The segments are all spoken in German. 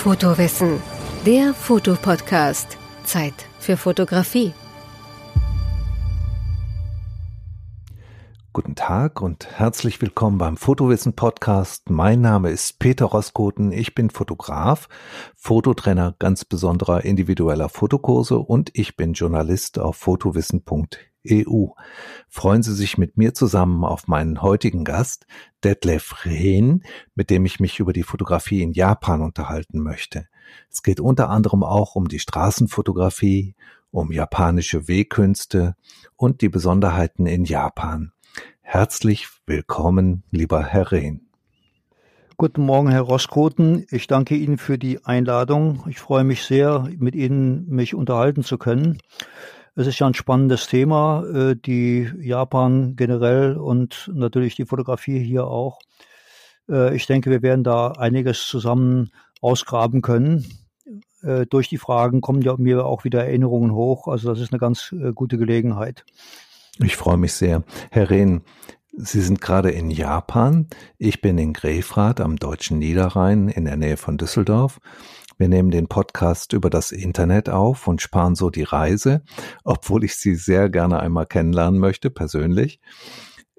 Fotowissen, der Fotopodcast. Zeit für Fotografie. Guten Tag und herzlich willkommen beim Fotowissen Podcast. Mein Name ist Peter Roskoten. Ich bin Fotograf, Fototrainer ganz besonderer individueller Fotokurse und ich bin Journalist auf fotowissen.de EU. Freuen Sie sich mit mir zusammen auf meinen heutigen Gast, Detlef Rehn, mit dem ich mich über die Fotografie in Japan unterhalten möchte. Es geht unter anderem auch um die Straßenfotografie, um japanische Wehkünste und die Besonderheiten in Japan. Herzlich willkommen, lieber Herr Rehn. Guten Morgen, Herr Roskoten. Ich danke Ihnen für die Einladung. Ich freue mich sehr, mit Ihnen mich unterhalten zu können. Es ist ja ein spannendes Thema, äh, die Japan generell und natürlich die Fotografie hier auch. Äh, ich denke, wir werden da einiges zusammen ausgraben können. Äh, durch die Fragen kommen ja mir auch wieder Erinnerungen hoch. Also das ist eine ganz gute Gelegenheit. Ich freue mich sehr. Herr Rehn, Sie sind gerade in Japan. Ich bin in Grefrath am deutschen Niederrhein in der Nähe von Düsseldorf. Wir nehmen den Podcast über das Internet auf und sparen so die Reise, obwohl ich Sie sehr gerne einmal kennenlernen möchte, persönlich.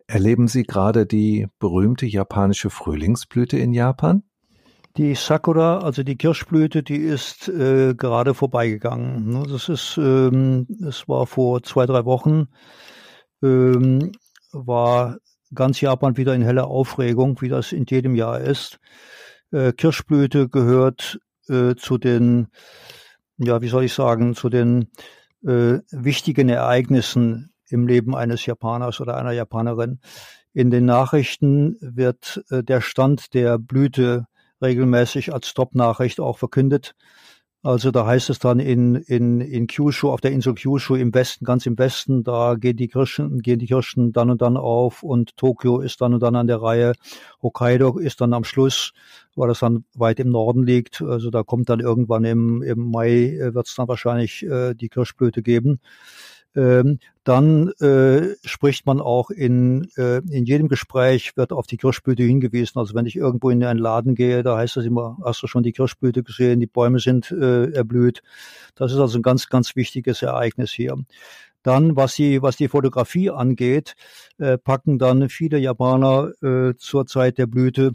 Erleben Sie gerade die berühmte japanische Frühlingsblüte in Japan? Die Sakura, also die Kirschblüte, die ist äh, gerade vorbeigegangen. Ne, das ist, ähm, es war vor zwei, drei Wochen, ähm, war ganz Japan wieder in heller Aufregung, wie das in jedem Jahr ist. Äh, Kirschblüte gehört äh, zu den, ja, wie soll ich sagen, zu den äh, wichtigen Ereignissen im Leben eines Japaners oder einer Japanerin. In den Nachrichten wird äh, der Stand der Blüte regelmäßig als Top-Nachricht auch verkündet. Also da heißt es dann in, in, in Kyushu, auf der Insel Kyushu im Westen, ganz im Westen, da gehen die Kirschen, gehen die Kirschen dann und dann auf und Tokio ist dann und dann an der Reihe. Hokkaido ist dann am Schluss, weil das dann weit im Norden liegt. Also da kommt dann irgendwann im, im Mai, äh, wird es dann wahrscheinlich äh, die Kirschblüte geben ähm, dann äh, spricht man auch in, äh, in jedem Gespräch, wird auf die Kirschblüte hingewiesen. Also wenn ich irgendwo in einen Laden gehe, da heißt das immer, hast du schon die Kirschblüte gesehen, die Bäume sind äh, erblüht. Das ist also ein ganz, ganz wichtiges Ereignis hier. Dann, was die, was die Fotografie angeht, äh, packen dann viele Japaner äh, zur Zeit der Blüte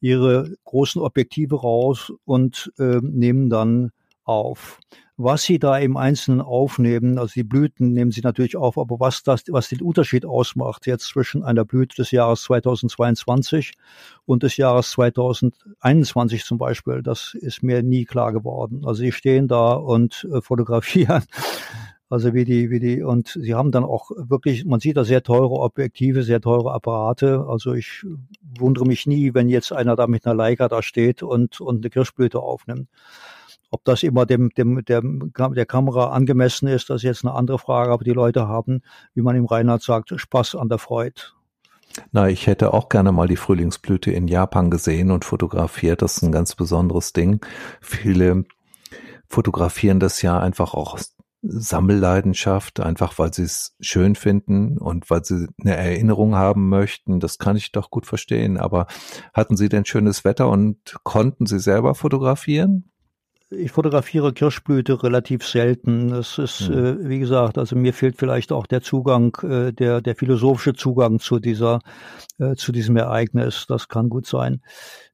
ihre großen Objektive raus und äh, nehmen dann auf. Was Sie da im Einzelnen aufnehmen, also die Blüten nehmen Sie natürlich auf, aber was das, was den Unterschied ausmacht jetzt zwischen einer Blüte des Jahres 2022 und des Jahres 2021 zum Beispiel, das ist mir nie klar geworden. Also Sie stehen da und äh, fotografieren. Also wie die, wie die, und sie haben dann auch wirklich, man sieht da sehr teure Objektive, sehr teure Apparate. Also ich wundere mich nie, wenn jetzt einer da mit einer Leica da steht und, und eine Kirschblüte aufnimmt. Ob das immer dem, dem, dem, der Kamera angemessen ist, das ist jetzt eine andere Frage, aber die Leute haben, wie man im Rheinland sagt, Spaß an der Freude. Na, ich hätte auch gerne mal die Frühlingsblüte in Japan gesehen und fotografiert. Das ist ein ganz besonderes Ding. Viele fotografieren das ja einfach auch aus Sammelleidenschaft, einfach weil sie es schön finden und weil sie eine Erinnerung haben möchten. Das kann ich doch gut verstehen. Aber hatten Sie denn schönes Wetter und konnten Sie selber fotografieren? Ich fotografiere Kirschblüte relativ selten. Das ist, mhm. äh, wie gesagt, also mir fehlt vielleicht auch der Zugang, äh, der, der philosophische Zugang zu dieser, äh, zu diesem Ereignis. Das kann gut sein.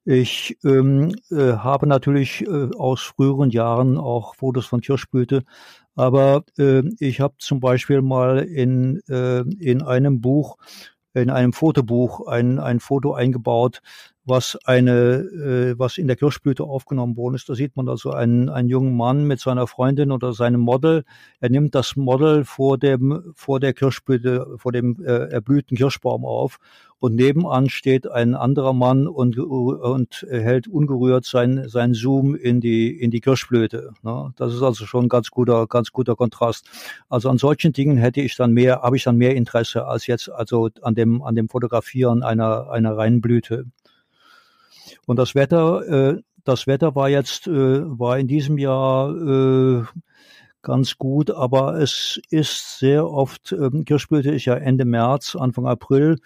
Ich ähm, äh, habe natürlich äh, aus früheren Jahren auch Fotos von Kirschblüte, aber äh, ich habe zum Beispiel mal in, äh, in einem Buch in einem Fotobuch ein, ein Foto eingebaut, was eine, äh, was in der Kirschblüte aufgenommen worden ist. Da sieht man also einen, einen jungen Mann mit seiner Freundin oder seinem Model. Er nimmt das Model vor dem, vor der Kirschblüte, vor dem äh, erblühten Kirschbaum auf und nebenan steht ein anderer Mann und, und hält ungerührt sein, sein Zoom in die, in die Kirschblüte. Ne? Das ist also schon ein ganz guter, ganz guter Kontrast. Also an solchen Dingen hätte ich dann mehr, habe ich dann mehr Interesse als jetzt also an dem, an dem Fotografieren einer, einer reinen Blüte. Und das Wetter, äh, das Wetter war jetzt, äh, war in diesem Jahr äh, ganz gut, aber es ist sehr oft, ähm, Kirschblüte ist ja Ende März, Anfang April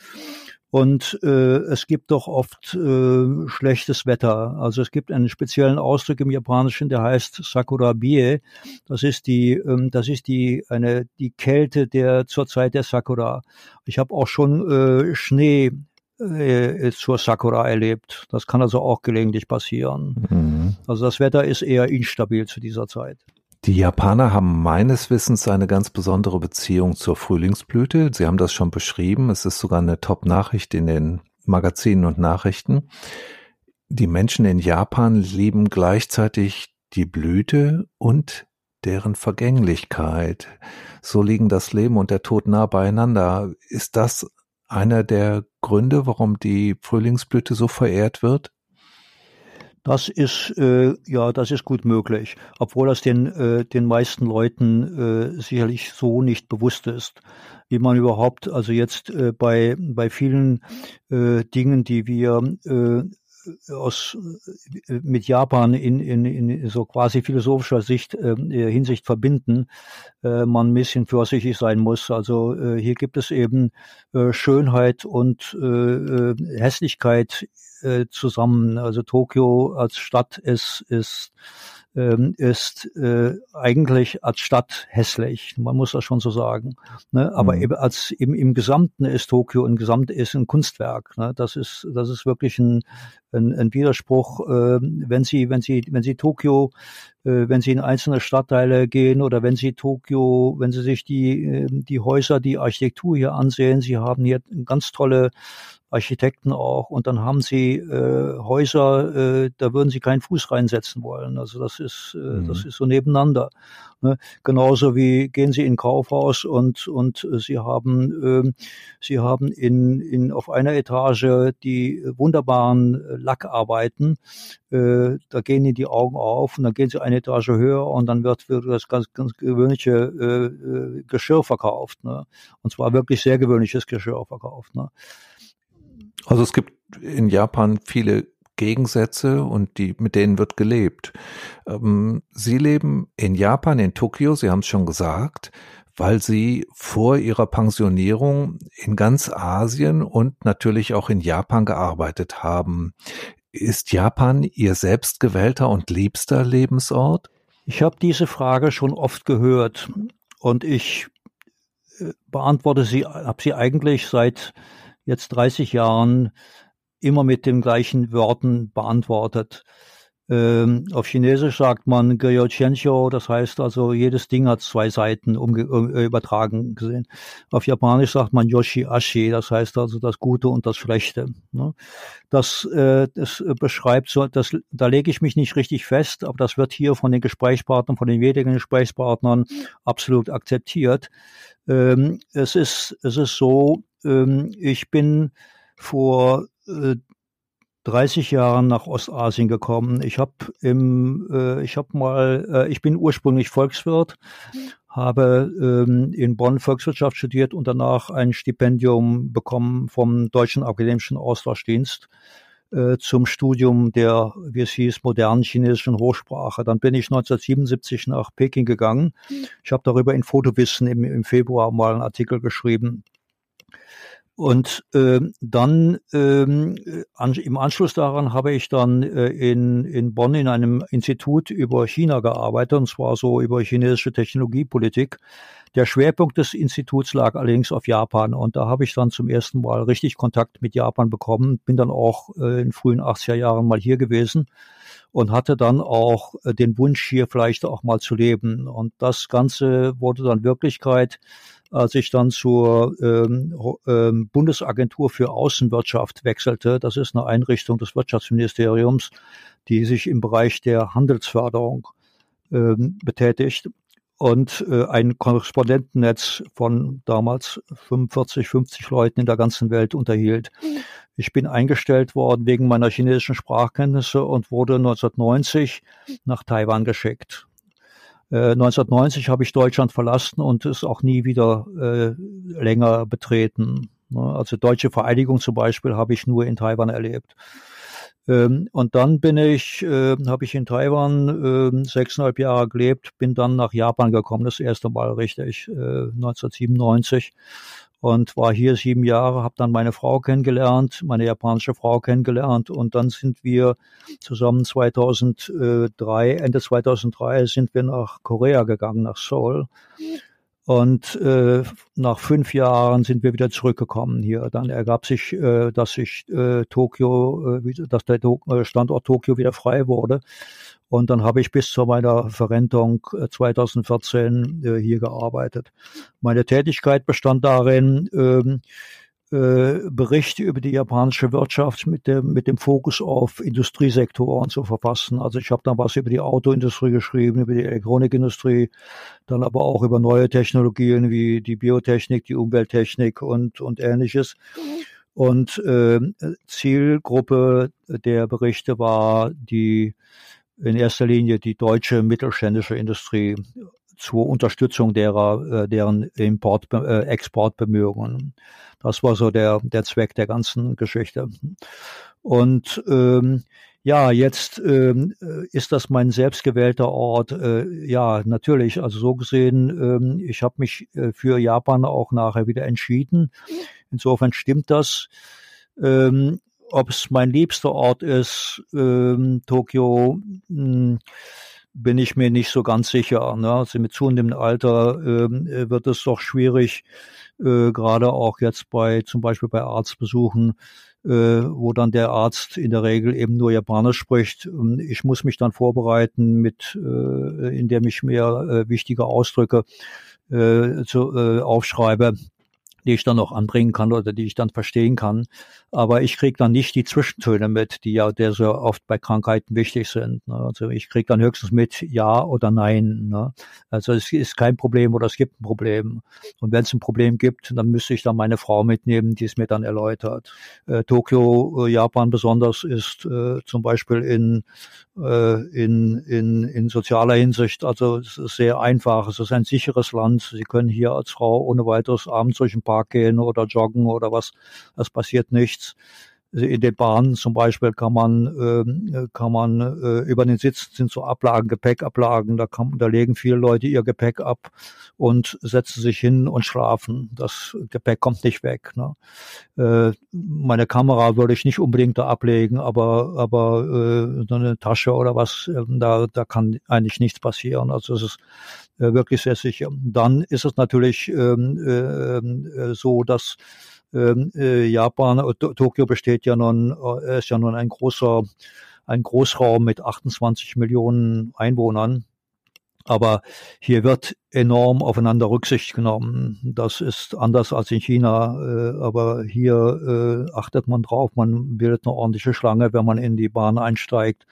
Und äh, es gibt doch oft äh, schlechtes Wetter. Also es gibt einen speziellen Ausdruck im Japanischen, der heißt Sakura Bie. Das ist die, ähm, das ist die eine die Kälte der zur Zeit der Sakura. Ich habe auch schon äh, Schnee äh, zur Sakura erlebt. Das kann also auch gelegentlich passieren. Mhm. Also das Wetter ist eher instabil zu dieser Zeit. Die Japaner haben meines Wissens eine ganz besondere Beziehung zur Frühlingsblüte. Sie haben das schon beschrieben. Es ist sogar eine Top-Nachricht in den Magazinen und Nachrichten. Die Menschen in Japan lieben gleichzeitig die Blüte und deren Vergänglichkeit. So liegen das Leben und der Tod nah beieinander. Ist das einer der Gründe, warum die Frühlingsblüte so verehrt wird? Das ist äh, ja, das ist gut möglich, obwohl das den äh, den meisten Leuten äh, sicherlich so nicht bewusst ist, wie man überhaupt also jetzt äh, bei bei vielen äh, Dingen, die wir äh, aus äh, mit Japan in, in, in so quasi philosophischer Sicht äh, Hinsicht verbinden, äh, man ein bisschen vorsichtig sein muss. Also äh, hier gibt es eben äh, Schönheit und äh, äh Hässlichkeit äh, zusammen. Also Tokio als Stadt ist, ist ähm, ist äh, eigentlich als Stadt hässlich. Man muss das schon so sagen. Ne? Aber mhm. eben als im, im Gesamten ist Tokio ein Gesamt ist ein Kunstwerk. Ne? Das ist das ist wirklich ein, ein, ein Widerspruch. Äh, wenn Sie wenn Sie wenn Sie Tokio äh, wenn Sie in einzelne Stadtteile gehen oder wenn Sie Tokio, wenn Sie sich die äh, die Häuser, die Architektur hier ansehen, Sie haben hier ganz tolle Architekten auch. Und dann haben sie äh, Häuser, äh, da würden sie keinen Fuß reinsetzen wollen. Also das ist, äh, mhm. das ist so nebeneinander. Ne? Genauso wie gehen sie in Kaufhaus und und äh, sie haben äh, sie haben in in auf einer Etage die wunderbaren äh, Lackarbeiten. Äh, da gehen ihnen die Augen auf und dann gehen sie eine Etage höher und dann wird, wird das ganz ganz gewöhnliche äh, äh Geschirr verkauft. Ne? Und zwar wirklich sehr gewöhnliches Geschirr verkauft. Ne? Also es gibt in Japan viele Gegensätze und die, mit denen wird gelebt. Ähm, Sie leben in Japan, in Tokio, Sie haben es schon gesagt, weil Sie vor Ihrer Pensionierung in ganz Asien und natürlich auch in Japan gearbeitet haben. Ist Japan Ihr selbstgewählter und liebster Lebensort? Ich habe diese Frage schon oft gehört und ich äh, beantworte sie, habe sie eigentlich seit jetzt 30 Jahren immer mit den gleichen Worten beantwortet. Ähm, auf Chinesisch sagt man Gyochiensho, das heißt also, jedes Ding hat zwei Seiten äh, übertragen gesehen. Auf Japanisch sagt man Yoshi Ashi, das heißt also das Gute und das Schlechte. Ne? Das, äh, das beschreibt so, das, da lege ich mich nicht richtig fest, aber das wird hier von den Gesprächspartnern, von den wenigen Gesprächspartnern absolut akzeptiert. Ähm, es ist, es ist so, ähm, ich bin vor äh, 30 Jahren nach Ostasien gekommen. Ich habe im, äh, ich habe mal, äh, ich bin ursprünglich Volkswirt, habe ähm, in Bonn Volkswirtschaft studiert und danach ein Stipendium bekommen vom Deutschen Akademischen Austauschdienst äh, zum Studium der, wie es hieß, modernen chinesischen Hochsprache. Dann bin ich 1977 nach Peking gegangen. Ich habe darüber in Fotowissen im, im Februar mal einen Artikel geschrieben. Und äh, dann ähm, an, im Anschluss daran habe ich dann äh, in, in Bonn in einem Institut über China gearbeitet, und zwar so über chinesische Technologiepolitik. Der Schwerpunkt des Instituts lag allerdings auf Japan und da habe ich dann zum ersten Mal richtig Kontakt mit Japan bekommen, bin dann auch äh, in frühen 80er Jahren mal hier gewesen und hatte dann auch äh, den Wunsch, hier vielleicht auch mal zu leben. Und das Ganze wurde dann Wirklichkeit als ich dann zur ähm, ähm, Bundesagentur für Außenwirtschaft wechselte. Das ist eine Einrichtung des Wirtschaftsministeriums, die sich im Bereich der Handelsförderung ähm, betätigt und äh, ein Korrespondentennetz von damals 45, 50 Leuten in der ganzen Welt unterhielt. Ich bin eingestellt worden wegen meiner chinesischen Sprachkenntnisse und wurde 1990 nach Taiwan geschickt. 1990 äh, habe ich Deutschland verlassen und es auch nie wieder äh, länger betreten. Ne? Also deutsche Vereidigung zum Beispiel habe ich nur in Taiwan erlebt. Ähm, und dann bin ich, äh, habe ich in Taiwan äh, sechseinhalb Jahre gelebt, bin dann nach Japan gekommen, das erste Mal richtig, äh, 1997 und war hier sieben Jahre, habe dann meine Frau kennengelernt, meine japanische Frau kennengelernt und dann sind wir zusammen 2003, Ende 2003 sind wir nach Korea gegangen, nach Seoul. Und äh, nach fünf Jahren sind wir wieder zurückgekommen hier. Dann ergab sich, äh, dass sich äh, Tokio, äh, dass der äh, Standort Tokio wieder frei wurde. Und dann habe ich bis zu meiner Verrentung 2014 äh, hier gearbeitet. Meine Tätigkeit bestand darin, äh, Berichte über die japanische Wirtschaft mit dem, mit dem Fokus auf Industriesektoren zu verfassen. Also ich habe dann was über die Autoindustrie geschrieben, über die Elektronikindustrie, dann aber auch über neue Technologien wie die Biotechnik, die Umwelttechnik und, und ähnliches. Und äh, Zielgruppe der Berichte war die in erster Linie die deutsche mittelständische Industrie zur Unterstützung derer, äh, deren Import, äh, Exportbemühungen. Das war so der, der Zweck der ganzen Geschichte. Und ähm, ja, jetzt ähm, ist das mein selbstgewählter Ort. Äh, ja, natürlich. Also so gesehen, ähm, ich habe mich äh, für Japan auch nachher wieder entschieden. Insofern stimmt das. Ähm, ob es mein liebster Ort ist, ähm, Tokio, mh, hm, bin ich mir nicht so ganz sicher. Ne? Also mit zunehmendem Alter ähm, äh, wird es doch schwierig, äh, gerade auch jetzt bei zum Beispiel bei Arztbesuchen, äh, wo dann der Arzt in der Regel eben nur Japanisch spricht. Ich muss mich dann vorbereiten, mit, äh, indem ich mir äh, wichtige Ausdrücke äh, zu, äh, aufschreibe die ich dann noch anbringen kann oder die ich dann verstehen kann. Aber ich kriege dann nicht die Zwischentöne mit, die ja der so oft bei Krankheiten wichtig sind. Ne? Also ich kriege dann höchstens mit Ja oder Nein. Ne? Also es ist kein Problem oder es gibt ein Problem. Und wenn es ein Problem gibt, dann müsste ich dann meine Frau mitnehmen, die es mir dann erläutert. Äh, Tokio, äh, Japan besonders ist äh, zum Beispiel in, äh, in, in, in sozialer Hinsicht, also es ist sehr einfach. Es ist ein sicheres Land. Sie können hier als Frau ohne weiteres abends durch ein Park gehen oder joggen oder was. Es passiert nichts. In den Bahnen zum Beispiel kann man, äh, kann man äh, über den Sitz sind so Ablagen, Gepäckablagen, da, kann, da legen viele Leute ihr Gepäck ab und setzen sich hin und schlafen. Das Gepäck kommt nicht weg. Ne? Äh, meine Kamera würde ich nicht unbedingt da ablegen, aber, aber äh, so eine Tasche oder was, äh, da, da kann eigentlich nichts passieren. Also es ist äh, wirklich sehr sicher. Dann ist es natürlich ähm, äh, so, dass ähm, äh, Japan, äh, Tokio besteht ja nun, äh, ist ja nun ein großer, ein Großraum mit 28 Millionen Einwohnern. Aber hier wird enorm aufeinander Rücksicht genommen. Das ist anders als in China. Äh, aber hier äh, achtet man drauf. Man bildet eine ordentliche Schlange, wenn man in die Bahn einsteigt.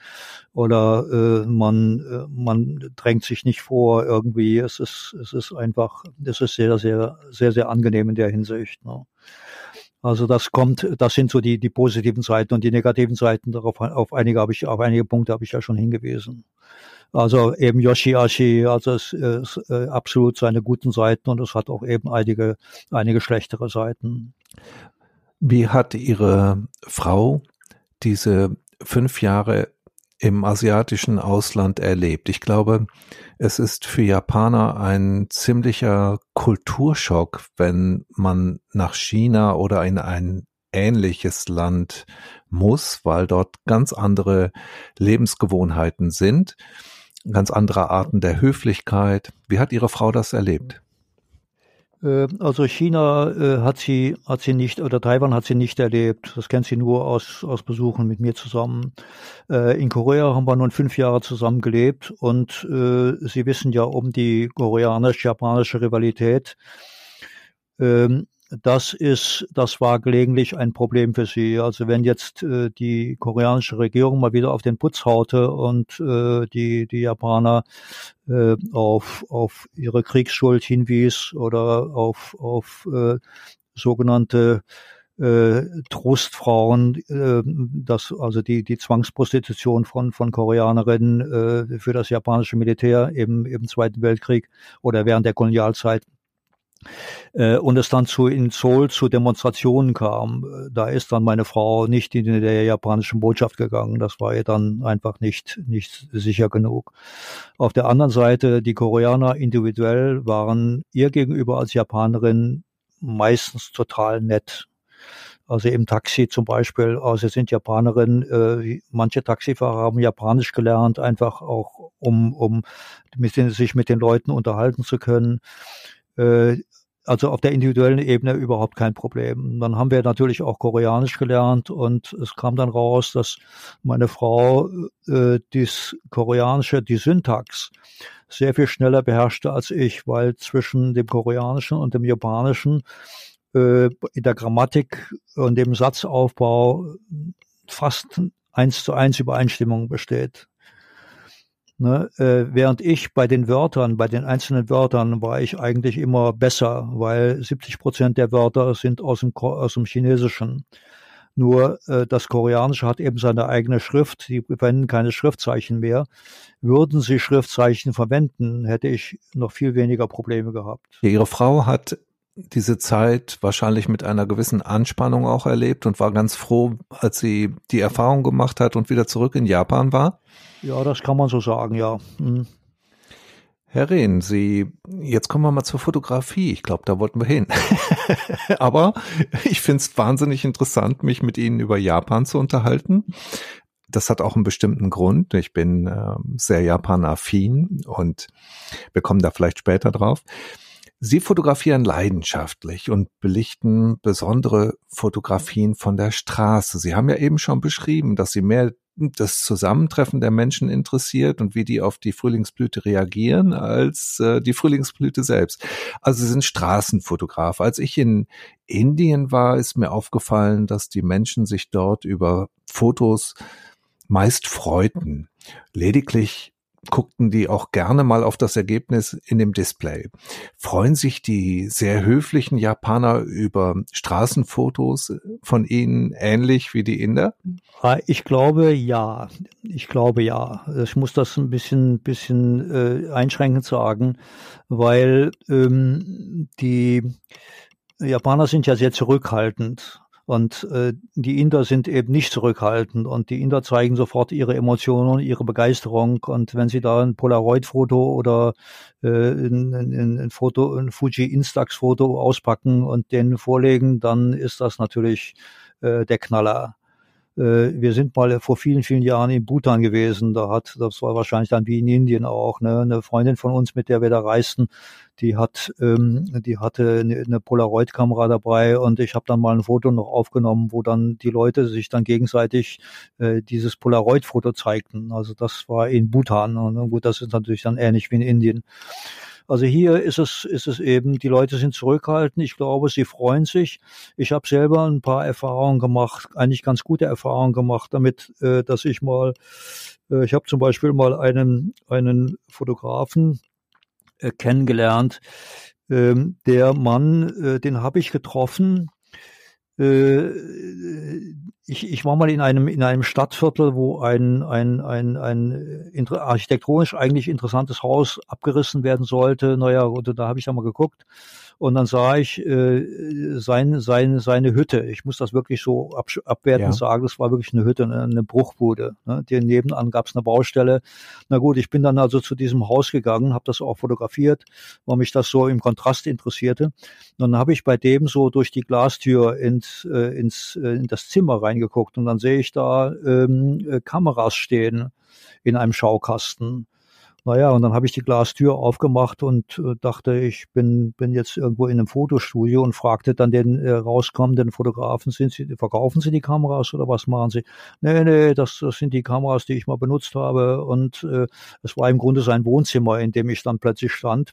Oder äh, man, äh, man drängt sich nicht vor irgendwie. Es ist, es ist einfach, es ist sehr, sehr, sehr, sehr angenehm in der Hinsicht. Ne? Also das kommt, das sind so die, die positiven Seiten und die negativen Seiten. Darauf, auf einige habe ich, auf einige Punkte habe ich ja schon hingewiesen. Also eben Yoshiashi, also es ist äh, absolut seine guten Seiten und es hat auch eben einige, einige schlechtere Seiten. Wie hat Ihre Frau diese fünf Jahre im asiatischen Ausland erlebt? Ich glaube, es ist für Japaner ein ziemlicher Kulturschock, wenn man nach China oder in ein ähnliches Land muss, weil dort ganz andere Lebensgewohnheiten sind ganz andere Arten der Höflichkeit. Wie hat Ihre Frau das erlebt? Äh, also China äh, hat sie hat sie nicht oder Taiwan hat sie nicht erlebt. Das kennt sie nur aus aus Besuchen mit mir zusammen. Äh, in Korea haben wir nun fünf Jahre zusammen gelebt und Sie wissen ja um die koreanisch-japanische Rivalität. Ähm, das ist, das war gelegentlich ein Problem für sie. Also wenn jetzt äh, die koreanische Regierung mal wieder auf den Putz haute und äh, die, die Japaner äh, auf, auf ihre Kriegsschuld hinwies oder auf, auf äh, sogenannte äh, Trostfrauen, äh, das also die die Zwangsprostitution von von Koreanerinnen äh, für das japanische Militär im im Zweiten Weltkrieg oder während der Kolonialzeit und es dann zu in Seoul zu Demonstrationen kam, da ist dann meine Frau nicht in der japanischen Botschaft gegangen. Das war ihr dann einfach nicht, nicht sicher genug. Auf der anderen Seite, die Koreaner individuell waren ihr gegenüber als Japanerin meistens total nett. Also im Taxi zum Beispiel, also sind Japanerinnen, äh, manche Taxifahrer haben Japanisch gelernt, einfach auch um, um mit den, sich mit den Leuten unterhalten zu können. Äh, also auf der individuellen Ebene überhaupt kein Problem. Dann haben wir natürlich auch Koreanisch gelernt und es kam dann raus, dass meine Frau äh, das Koreanische, die Syntax, sehr viel schneller beherrschte als ich, weil zwischen dem Koreanischen und dem Japanischen äh, in der Grammatik und dem Satzaufbau fast eins zu eins Übereinstimmung besteht. Ne, äh, während ich bei den Wörtern, bei den einzelnen Wörtern war ich eigentlich immer besser, weil 70 Prozent der Wörter sind aus dem, aus dem Chinesischen. Nur äh, das Koreanische hat eben seine eigene Schrift. Die verwenden keine Schriftzeichen mehr. Würden sie Schriftzeichen verwenden, hätte ich noch viel weniger Probleme gehabt. Ihre Frau hat diese Zeit wahrscheinlich mit einer gewissen Anspannung auch erlebt und war ganz froh, als sie die Erfahrung gemacht hat und wieder zurück in Japan war? Ja, das kann man so sagen, ja. Hm. Herr Rehn, Sie, jetzt kommen wir mal zur Fotografie. Ich glaube, da wollten wir hin. Aber ich finde es wahnsinnig interessant, mich mit Ihnen über Japan zu unterhalten. Das hat auch einen bestimmten Grund. Ich bin äh, sehr Japan-affin und wir kommen da vielleicht später drauf. Sie fotografieren leidenschaftlich und belichten besondere Fotografien von der Straße. Sie haben ja eben schon beschrieben, dass Sie mehr das Zusammentreffen der Menschen interessiert und wie die auf die Frühlingsblüte reagieren, als äh, die Frühlingsblüte selbst. Also Sie sind Straßenfotograf. Als ich in Indien war, ist mir aufgefallen, dass die Menschen sich dort über Fotos meist freuten. Lediglich guckten die auch gerne mal auf das Ergebnis in dem Display. Freuen sich die sehr höflichen Japaner über Straßenfotos von ihnen ähnlich wie die Inder? Ah, ich glaube ja. Ich glaube ja. Ich muss das ein bisschen, bisschen äh, einschränkend sagen, weil ähm, die Japaner sind ja sehr zurückhaltend. Und äh, die Inder sind eben nicht zurückhaltend und die Inder zeigen sofort ihre Emotionen, ihre Begeisterung. Und wenn sie da ein Polaroid-Foto oder äh, ein, ein, ein Foto, ein Fuji Instax-Foto auspacken und den vorlegen, dann ist das natürlich äh, der Knaller. Äh, wir sind mal vor vielen, vielen Jahren in Bhutan gewesen. Da hat, das war wahrscheinlich dann wie in Indien auch, ne, eine Freundin von uns, mit der wir da reisten, die hat, ähm, die hatte eine, Polaroid-Kamera dabei und ich habe dann mal ein Foto noch aufgenommen, wo dann die Leute sich dann gegenseitig äh, dieses Polaroid-Foto zeigten. Also das war in Bhutan und gut, das ist natürlich dann ähnlich wie in Indien. Also hier ist es, ist es eben, die Leute sind zurückhaltend. Ich glaube, sie freuen sich. Ich habe selber ein paar Erfahrungen gemacht, eigentlich ganz gute Erfahrungen gemacht damit, äh, dass ich mal, äh, ich habe zum Beispiel mal einen, einen Fotografen äh, kennengelernt. Ähm, der Mann, äh, den habe ich getroffen. Äh, ich, ich war mal in einem in einem Stadtviertel, wo ein ein ein ein architektonisch eigentlich interessantes Haus abgerissen werden sollte. Naja, und da habe ich da mal geguckt und dann sah ich äh, sein, sein, seine Hütte. Ich muss das wirklich so ab, abwertend ja. sagen. Das war wirklich eine Hütte, eine, eine Bruchbude. Ne? Die nebenan gab es eine Baustelle. Na gut, ich bin dann also zu diesem Haus gegangen, habe das auch fotografiert, weil mich das so im Kontrast interessierte. Und dann habe ich bei dem so durch die Glastür ins, äh, ins äh, in das Zimmer reingeguckt und dann sehe ich da ähm, äh, Kameras stehen in einem Schaukasten. Naja, und dann habe ich die Glastür aufgemacht und äh, dachte, ich bin, bin jetzt irgendwo in einem Fotostudio und fragte dann den äh, rauskommenden Fotografen, sind Sie, verkaufen Sie die Kameras oder was machen Sie? Nee, nee, das, das sind die Kameras, die ich mal benutzt habe. Und äh, es war im Grunde sein Wohnzimmer, in dem ich dann plötzlich stand.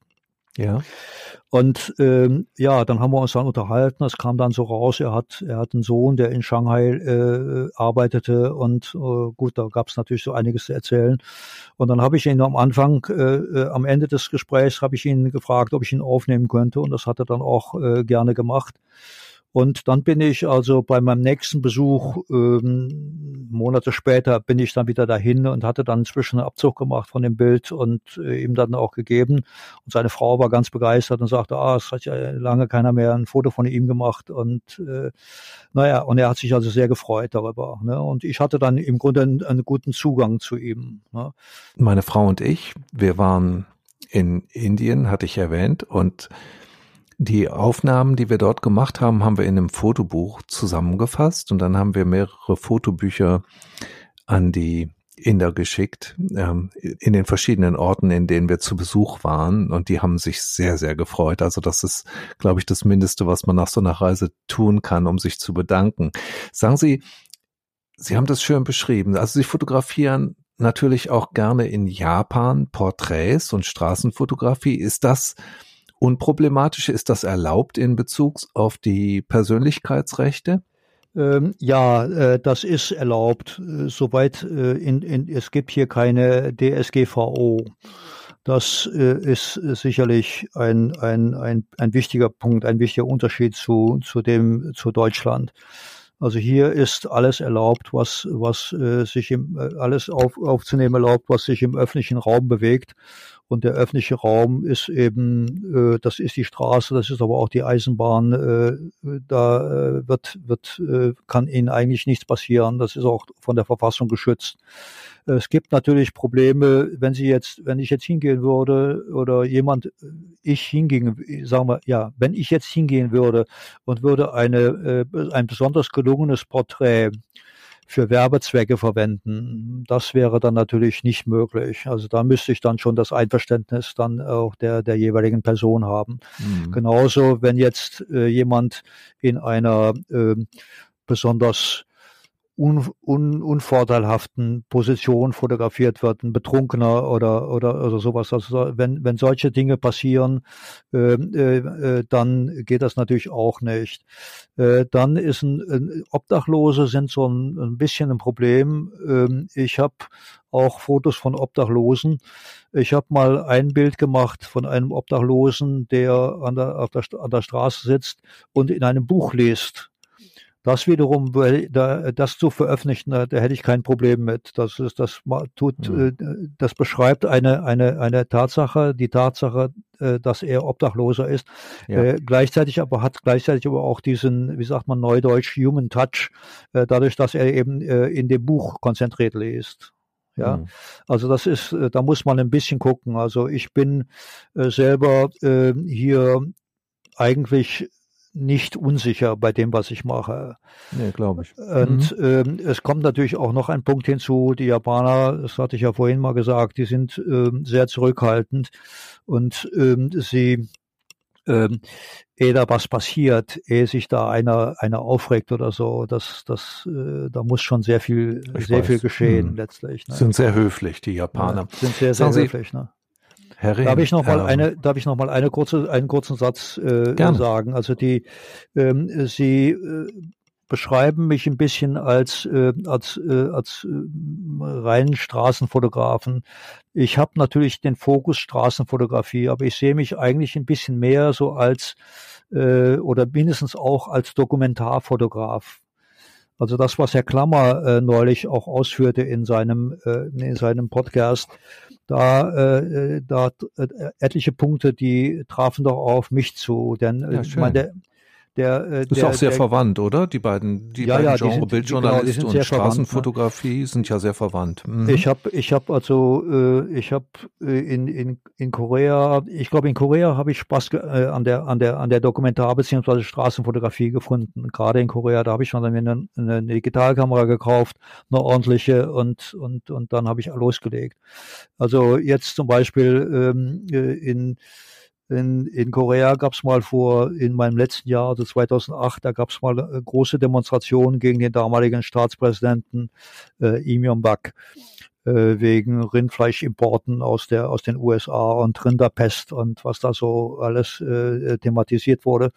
Ja. Und ähm, ja, dann haben wir uns dann unterhalten. Es kam dann so raus, er hat, er hat einen Sohn, der in Shanghai äh, arbeitete und äh, gut, da gab es natürlich so einiges zu erzählen. Und dann habe ich ihn am Anfang, äh, äh, am Ende des Gesprächs, habe ich ihn gefragt, ob ich ihn aufnehmen könnte und das hat er dann auch äh, gerne gemacht. Und dann bin ich also bei meinem nächsten Besuch, ähm, Monate später, bin ich dann wieder dahin und hatte dann inzwischen einen Abzug gemacht von dem Bild und äh, ihm dann auch gegeben. Und seine Frau war ganz begeistert und sagte, ah, es hat ja lange keiner mehr ein Foto von ihm gemacht. Und äh, naja, und er hat sich also sehr gefreut darüber. Ne? Und ich hatte dann im Grunde einen, einen guten Zugang zu ihm. Ne? Meine Frau und ich, wir waren in Indien, hatte ich erwähnt, und Die Aufnahmen, die wir dort gemacht haben, haben wir in einem Fotobuch zusammengefasst und dann haben wir mehrere Fotobücher an die Inder geschickt, ähm, in den verschiedenen Orten, in denen wir zu Besuch waren. Und die haben sich sehr, sehr gefreut. Also das ist, glaube ich, das Mindeste, was man nach so einer Reise tun kann, um sich zu bedanken. Sagen Sie, Sie haben das schön beschrieben. Also Sie fotografieren natürlich auch gerne in Japan Porträts und Straßenfotografie. Ist das unproblematisch? Ist das erlaubt in Bezug auf die Persönlichkeitsrechte? Ähm, ja, äh, das ist erlaubt. Äh, soweit äh, in, in, es gibt hier keine DSGVO. Das äh, ist sicherlich ein, ein, ein, ein wichtiger Punkt, ein wichtiger Unterschied zu, zu dem, zu Deutschland. Also hier ist alles erlaubt, was, was äh, sich im, äh, alles auf, aufzunehmen erlaubt, was sich im öffentlichen Raum bewegt. Und der öffentliche Raum ist eben, äh, das ist die Straße, das ist aber auch die Eisenbahn. Äh, da äh, wird, wird, äh, kann ihnen eigentlich nichts passieren. Das ist auch von der Verfassung geschützt. Es gibt natürlich Probleme, wenn Sie jetzt, wenn ich jetzt hingehen würde oder jemand, ich hinging, sagen wir, ja, wenn ich jetzt hingehen würde und würde eine, äh, ein besonders gelungenes Porträt für Werbezwecke verwenden. Das wäre dann natürlich nicht möglich. Also da müsste ich dann schon das Einverständnis dann auch der, der jeweiligen Person haben. Mhm. Genauso, wenn jetzt äh, jemand in einer äh, besonders un, un, unvorteilhaften Position fotografiert wird, ein Betrunkener oder, oder, oder sowas. Also wenn, wenn solche Dinge passieren, äh, äh, dann geht das natürlich auch nicht. Äh, dann ist ein, ein Obdachlose sind so ein, ein bisschen ein Problem. Ähm, ich habe auch Fotos von Obdachlosen. Ich habe mal ein Bild gemacht von einem Obdachlosen, der an der, auf der, an der Straße sitzt und in einem Buch liest. Das wiederum, das zu veröffentlichen, da hätte ich kein Problem mit. Das ist, das tut, mhm. Äh, das beschreibt eine, eine, eine Tatsache, die Tatsache, äh, dass er Obdachloser ist. Ja. Äh, gleichzeitig aber hat gleichzeitig aber auch diesen, wie sagt man neudeutsch, Human Touch, äh, dadurch, dass er eben äh, in dem Buch konzentriert liest. Ja, mhm. also das ist, da muss man ein bisschen gucken. Also ich bin äh, selber äh, hier eigentlich nicht unsicher bei dem, was ich mache. Nee, glaube ich. Und mhm. ähm, es kommt natürlich auch noch ein Punkt hinzu, die Japaner, das hatte ich ja vorhin mal gesagt, die sind ähm, sehr zurückhaltend und ähm, sie ähm, ehe da was passiert, ehe sich da einer einer aufregt oder so, das das äh, da muss schon sehr viel ich sehr weiß. viel geschehen hm. letztlich. Ne? Sind sehr höflich die Japaner. Ja, sind sehr sehr Sagen höflich. Sie, ne? Herr Rehn, darf ich noch mal ähm, eine, darf ich noch mal eine kurze, einen kurzen Satz äh, sagen? Also die, ähm, Sie äh, beschreiben mich ein bisschen als äh, als äh, als äh, reinen Straßenfotografen. Ich habe natürlich den Fokus Straßenfotografie, aber ich sehe mich eigentlich ein bisschen mehr so als äh, oder mindestens auch als Dokumentarfotograf. Also das, was Herr Klammer äh, neulich auch ausführte in seinem äh, in seinem Podcast, da, äh, äh, da äh, etliche Punkte, die trafen doch auf mich zu. Denn ja, äh, meine, der, äh, ist der, auch sehr der, verwandt, oder? Die beiden, die ja, beiden ja, Genre, Bildjournalist genau, und Straßenfotografie verwandt, ne? sind ja sehr verwandt. Mhm. Ich habe, ich habe also, äh, ich habe äh, in, in, in Korea, ich glaube in Korea habe ich Spaß äh, an der an der an der Dokumentar beziehungsweise Straßenfotografie gefunden. Gerade in Korea, da habe ich schon dann eine, eine Digitalkamera gekauft, eine ordentliche und und und dann habe ich losgelegt. Also jetzt zum Beispiel ähm, äh, in in, in Korea gab es mal vor, in meinem letzten Jahr, also 2008, da gab es mal äh, große Demonstrationen gegen den damaligen Staatspräsidenten äh, Im Yong-bak äh, wegen Rindfleischimporten aus der aus den USA und Rinderpest und was da so alles äh, thematisiert wurde.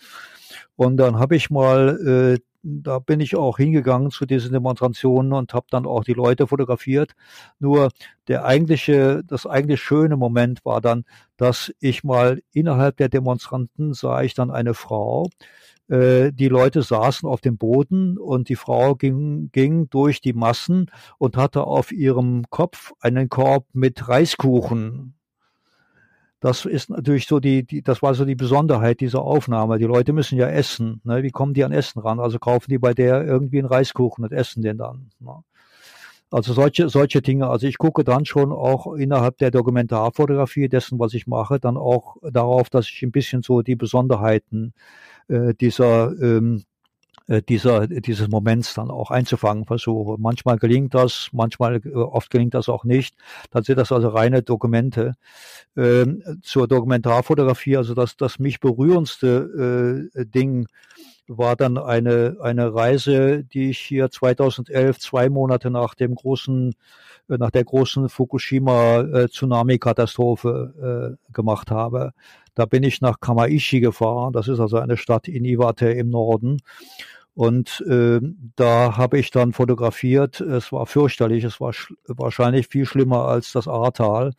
Und dann habe ich mal äh, da bin ich auch hingegangen zu diesen Demonstrationen und habe dann auch die Leute fotografiert. Nur der eigentliche, das eigentlich schöne Moment war dann, dass ich mal innerhalb der Demonstranten sah ich dann eine Frau, äh, die Leute saßen auf dem Boden und die Frau ging, ging durch die Massen und hatte auf ihrem Kopf einen Korb mit Reiskuchen das ist natürlich so die, die, das war so die Besonderheit dieser Aufnahme. Die Leute müssen ja essen. Ne? Wie kommen die an Essen ran? Also kaufen die bei der irgendwie einen Reiskuchen und essen den dann. Ne? Also solche, solche Dinge. Also ich gucke dann schon auch innerhalb der Dokumentarfotografie dessen, was ich mache, dann auch darauf, dass ich ein bisschen so die Besonderheiten äh, dieser ähm, äh, dieser, dieses Moments dann auch einzufangen versuche. Manchmal gelingt das, manchmal äh, oft gelingt das auch nicht. Dann sind das also reine Dokumente. Ähm, zur Dokumentarfotografie, also das, das mich berührendste äh, Ding war dann eine, eine Reise, die ich hier 2011, zwei Monate nach dem großen, äh, nach der großen Fukushima-Tsunami-Katastrophe äh, gemacht habe. Da bin ich nach Kamaishi gefahren. Das ist also eine Stadt in Iwate im Norden. Und äh, da habe ich dann fotografiert. Es war fürchterlich. Es war wahrscheinlich viel schlimmer als das Ahrtal.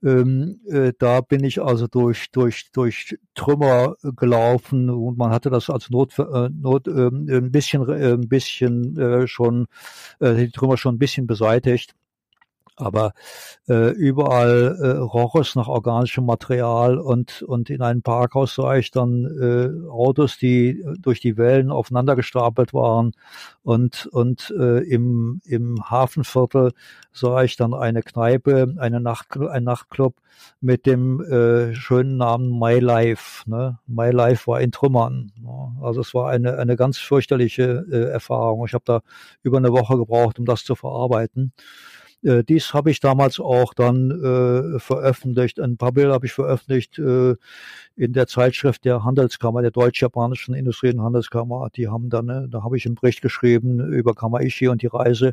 Ähm, äh, da bin ich also durch, durch, durch Trümmer gelaufen und man hatte das als Not, äh, Not äh, ein bisschen, äh, ein bisschen äh, schon, äh, die Trümmer schon ein bisschen beseitigt. Aber äh, überall äh, roch es nach organischem Material und, und in einem Parkhaus sah ich dann äh, Autos, die durch die Wellen aufeinander gestapelt waren. Und, und äh, im, im Hafenviertel sah ich dann eine Kneipe, eine Nacht, ein Nachtclub mit dem äh, schönen Namen My Life. Ne? My Life war in Trümmern. Ne? Also es war eine, eine ganz fürchterliche äh, Erfahrung. Ich habe da über eine Woche gebraucht, um das zu verarbeiten. Äh, dies habe ich damals auch dann äh, veröffentlicht. Ein paar Bilder habe ich veröffentlicht äh, in der Zeitschrift der Handelskammer, der deutsch-japanischen Industrie- und Handelskammer. Die haben dann, äh, da habe ich einen Bericht geschrieben über Kamaishi und die Reise.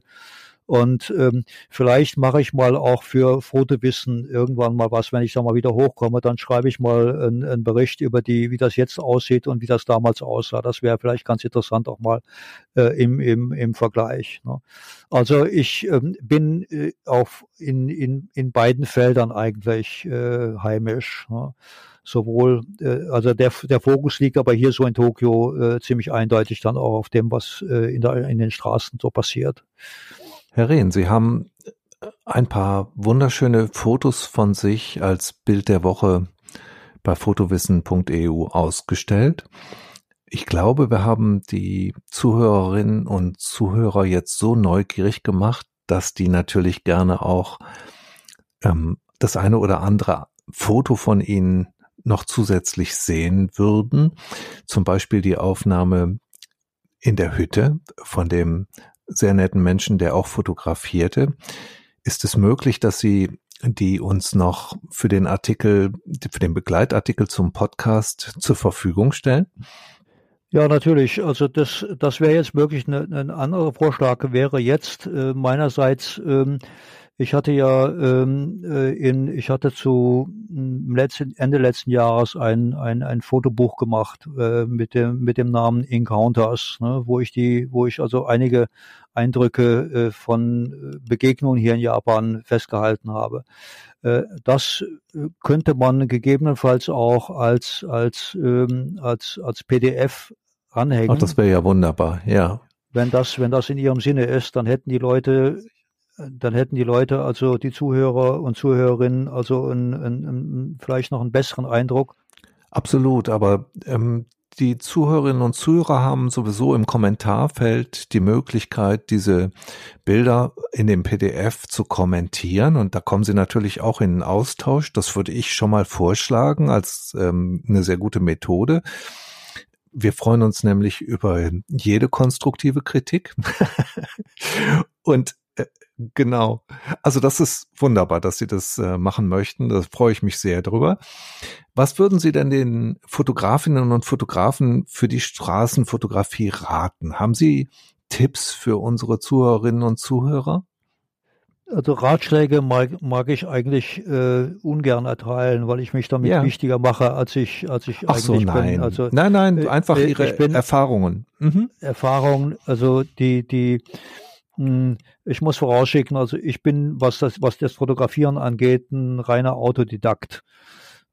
Und ähm, vielleicht mache ich mal auch für Fotowissen irgendwann mal was, wenn ich da mal wieder hochkomme, dann schreibe ich mal einen, einen Bericht über die, wie das jetzt aussieht und wie das damals aussah. Das wäre vielleicht ganz interessant auch mal äh, im, im, im Vergleich. Ne? Also ich ähm, bin äh, auf in, in, in beiden Feldern eigentlich äh, heimisch. Ne? sowohl, äh, also der, der Fokus liegt aber hier so in Tokio äh, ziemlich eindeutig dann auch auf dem, was äh, in, der, in den Straßen so passiert. Herr Rehn, Sie haben ein paar wunderschöne Fotos von sich als Bild der Woche bei fotowissen.eu ausgestellt. Ich glaube, wir haben die Zuhörerinnen und Zuhörer jetzt so neugierig gemacht, dass die natürlich gerne auch ähm, das eine oder andere Foto von Ihnen noch zusätzlich sehen würden. Zum Beispiel die Aufnahme in der Hütte von dem sehr netten Menschen, der auch fotografierte. Ist es möglich, dass Sie die uns noch für den Artikel, für den Begleitartikel zum Podcast zur Verfügung stellen? Ja, natürlich. Also das, das wäre jetzt wirklich ein ein anderer Vorschlag wäre jetzt äh, meinerseits ähm, ich hatte ja ähm, äh, in, ich hatte zu mm, letzten, Ende letzten Jahres ein, ein, ein Fotobuch gemacht äh, mit dem mit dem Namen Encounters, ne, wo ich die, wo ich also einige Eindrücke äh, von äh, Begegnungen hier in Japan festgehalten habe. Äh, das äh, könnte man gegebenenfalls auch als als ähm, als als PDF anhängen. Ach, das wäre ja wunderbar, ja. Wenn das, wenn das in Ihrem Sinne ist, dann hätten die Leute dann hätten die Leute, also die Zuhörer und Zuhörerinnen, also ein, ein, ein, vielleicht noch einen besseren Eindruck. Absolut, aber ähm, die Zuhörerinnen und Zuhörer haben sowieso im Kommentarfeld die Möglichkeit, diese Bilder in dem PDF zu kommentieren und da kommen sie natürlich auch in den Austausch. Das würde ich schon mal vorschlagen als ähm, eine sehr gute Methode. Wir freuen uns nämlich über jede konstruktive Kritik. und Genau. Also das ist wunderbar, dass Sie das äh, machen möchten. Da freue ich mich sehr drüber. Was würden Sie denn den Fotografinnen und Fotografen für die Straßenfotografie raten? Haben Sie Tipps für unsere Zuhörerinnen und Zuhörer? Also Ratschläge mag, mag ich eigentlich äh, ungern erteilen, weil ich mich damit ja. wichtiger mache, als ich, als ich Ach eigentlich so, nein. bin. Also, nein, nein, äh, einfach äh, Ihre Erfahrungen. Mhm. Erfahrungen, also die, die ich muss vorausschicken, also ich bin, was das, was das Fotografieren angeht, ein reiner Autodidakt.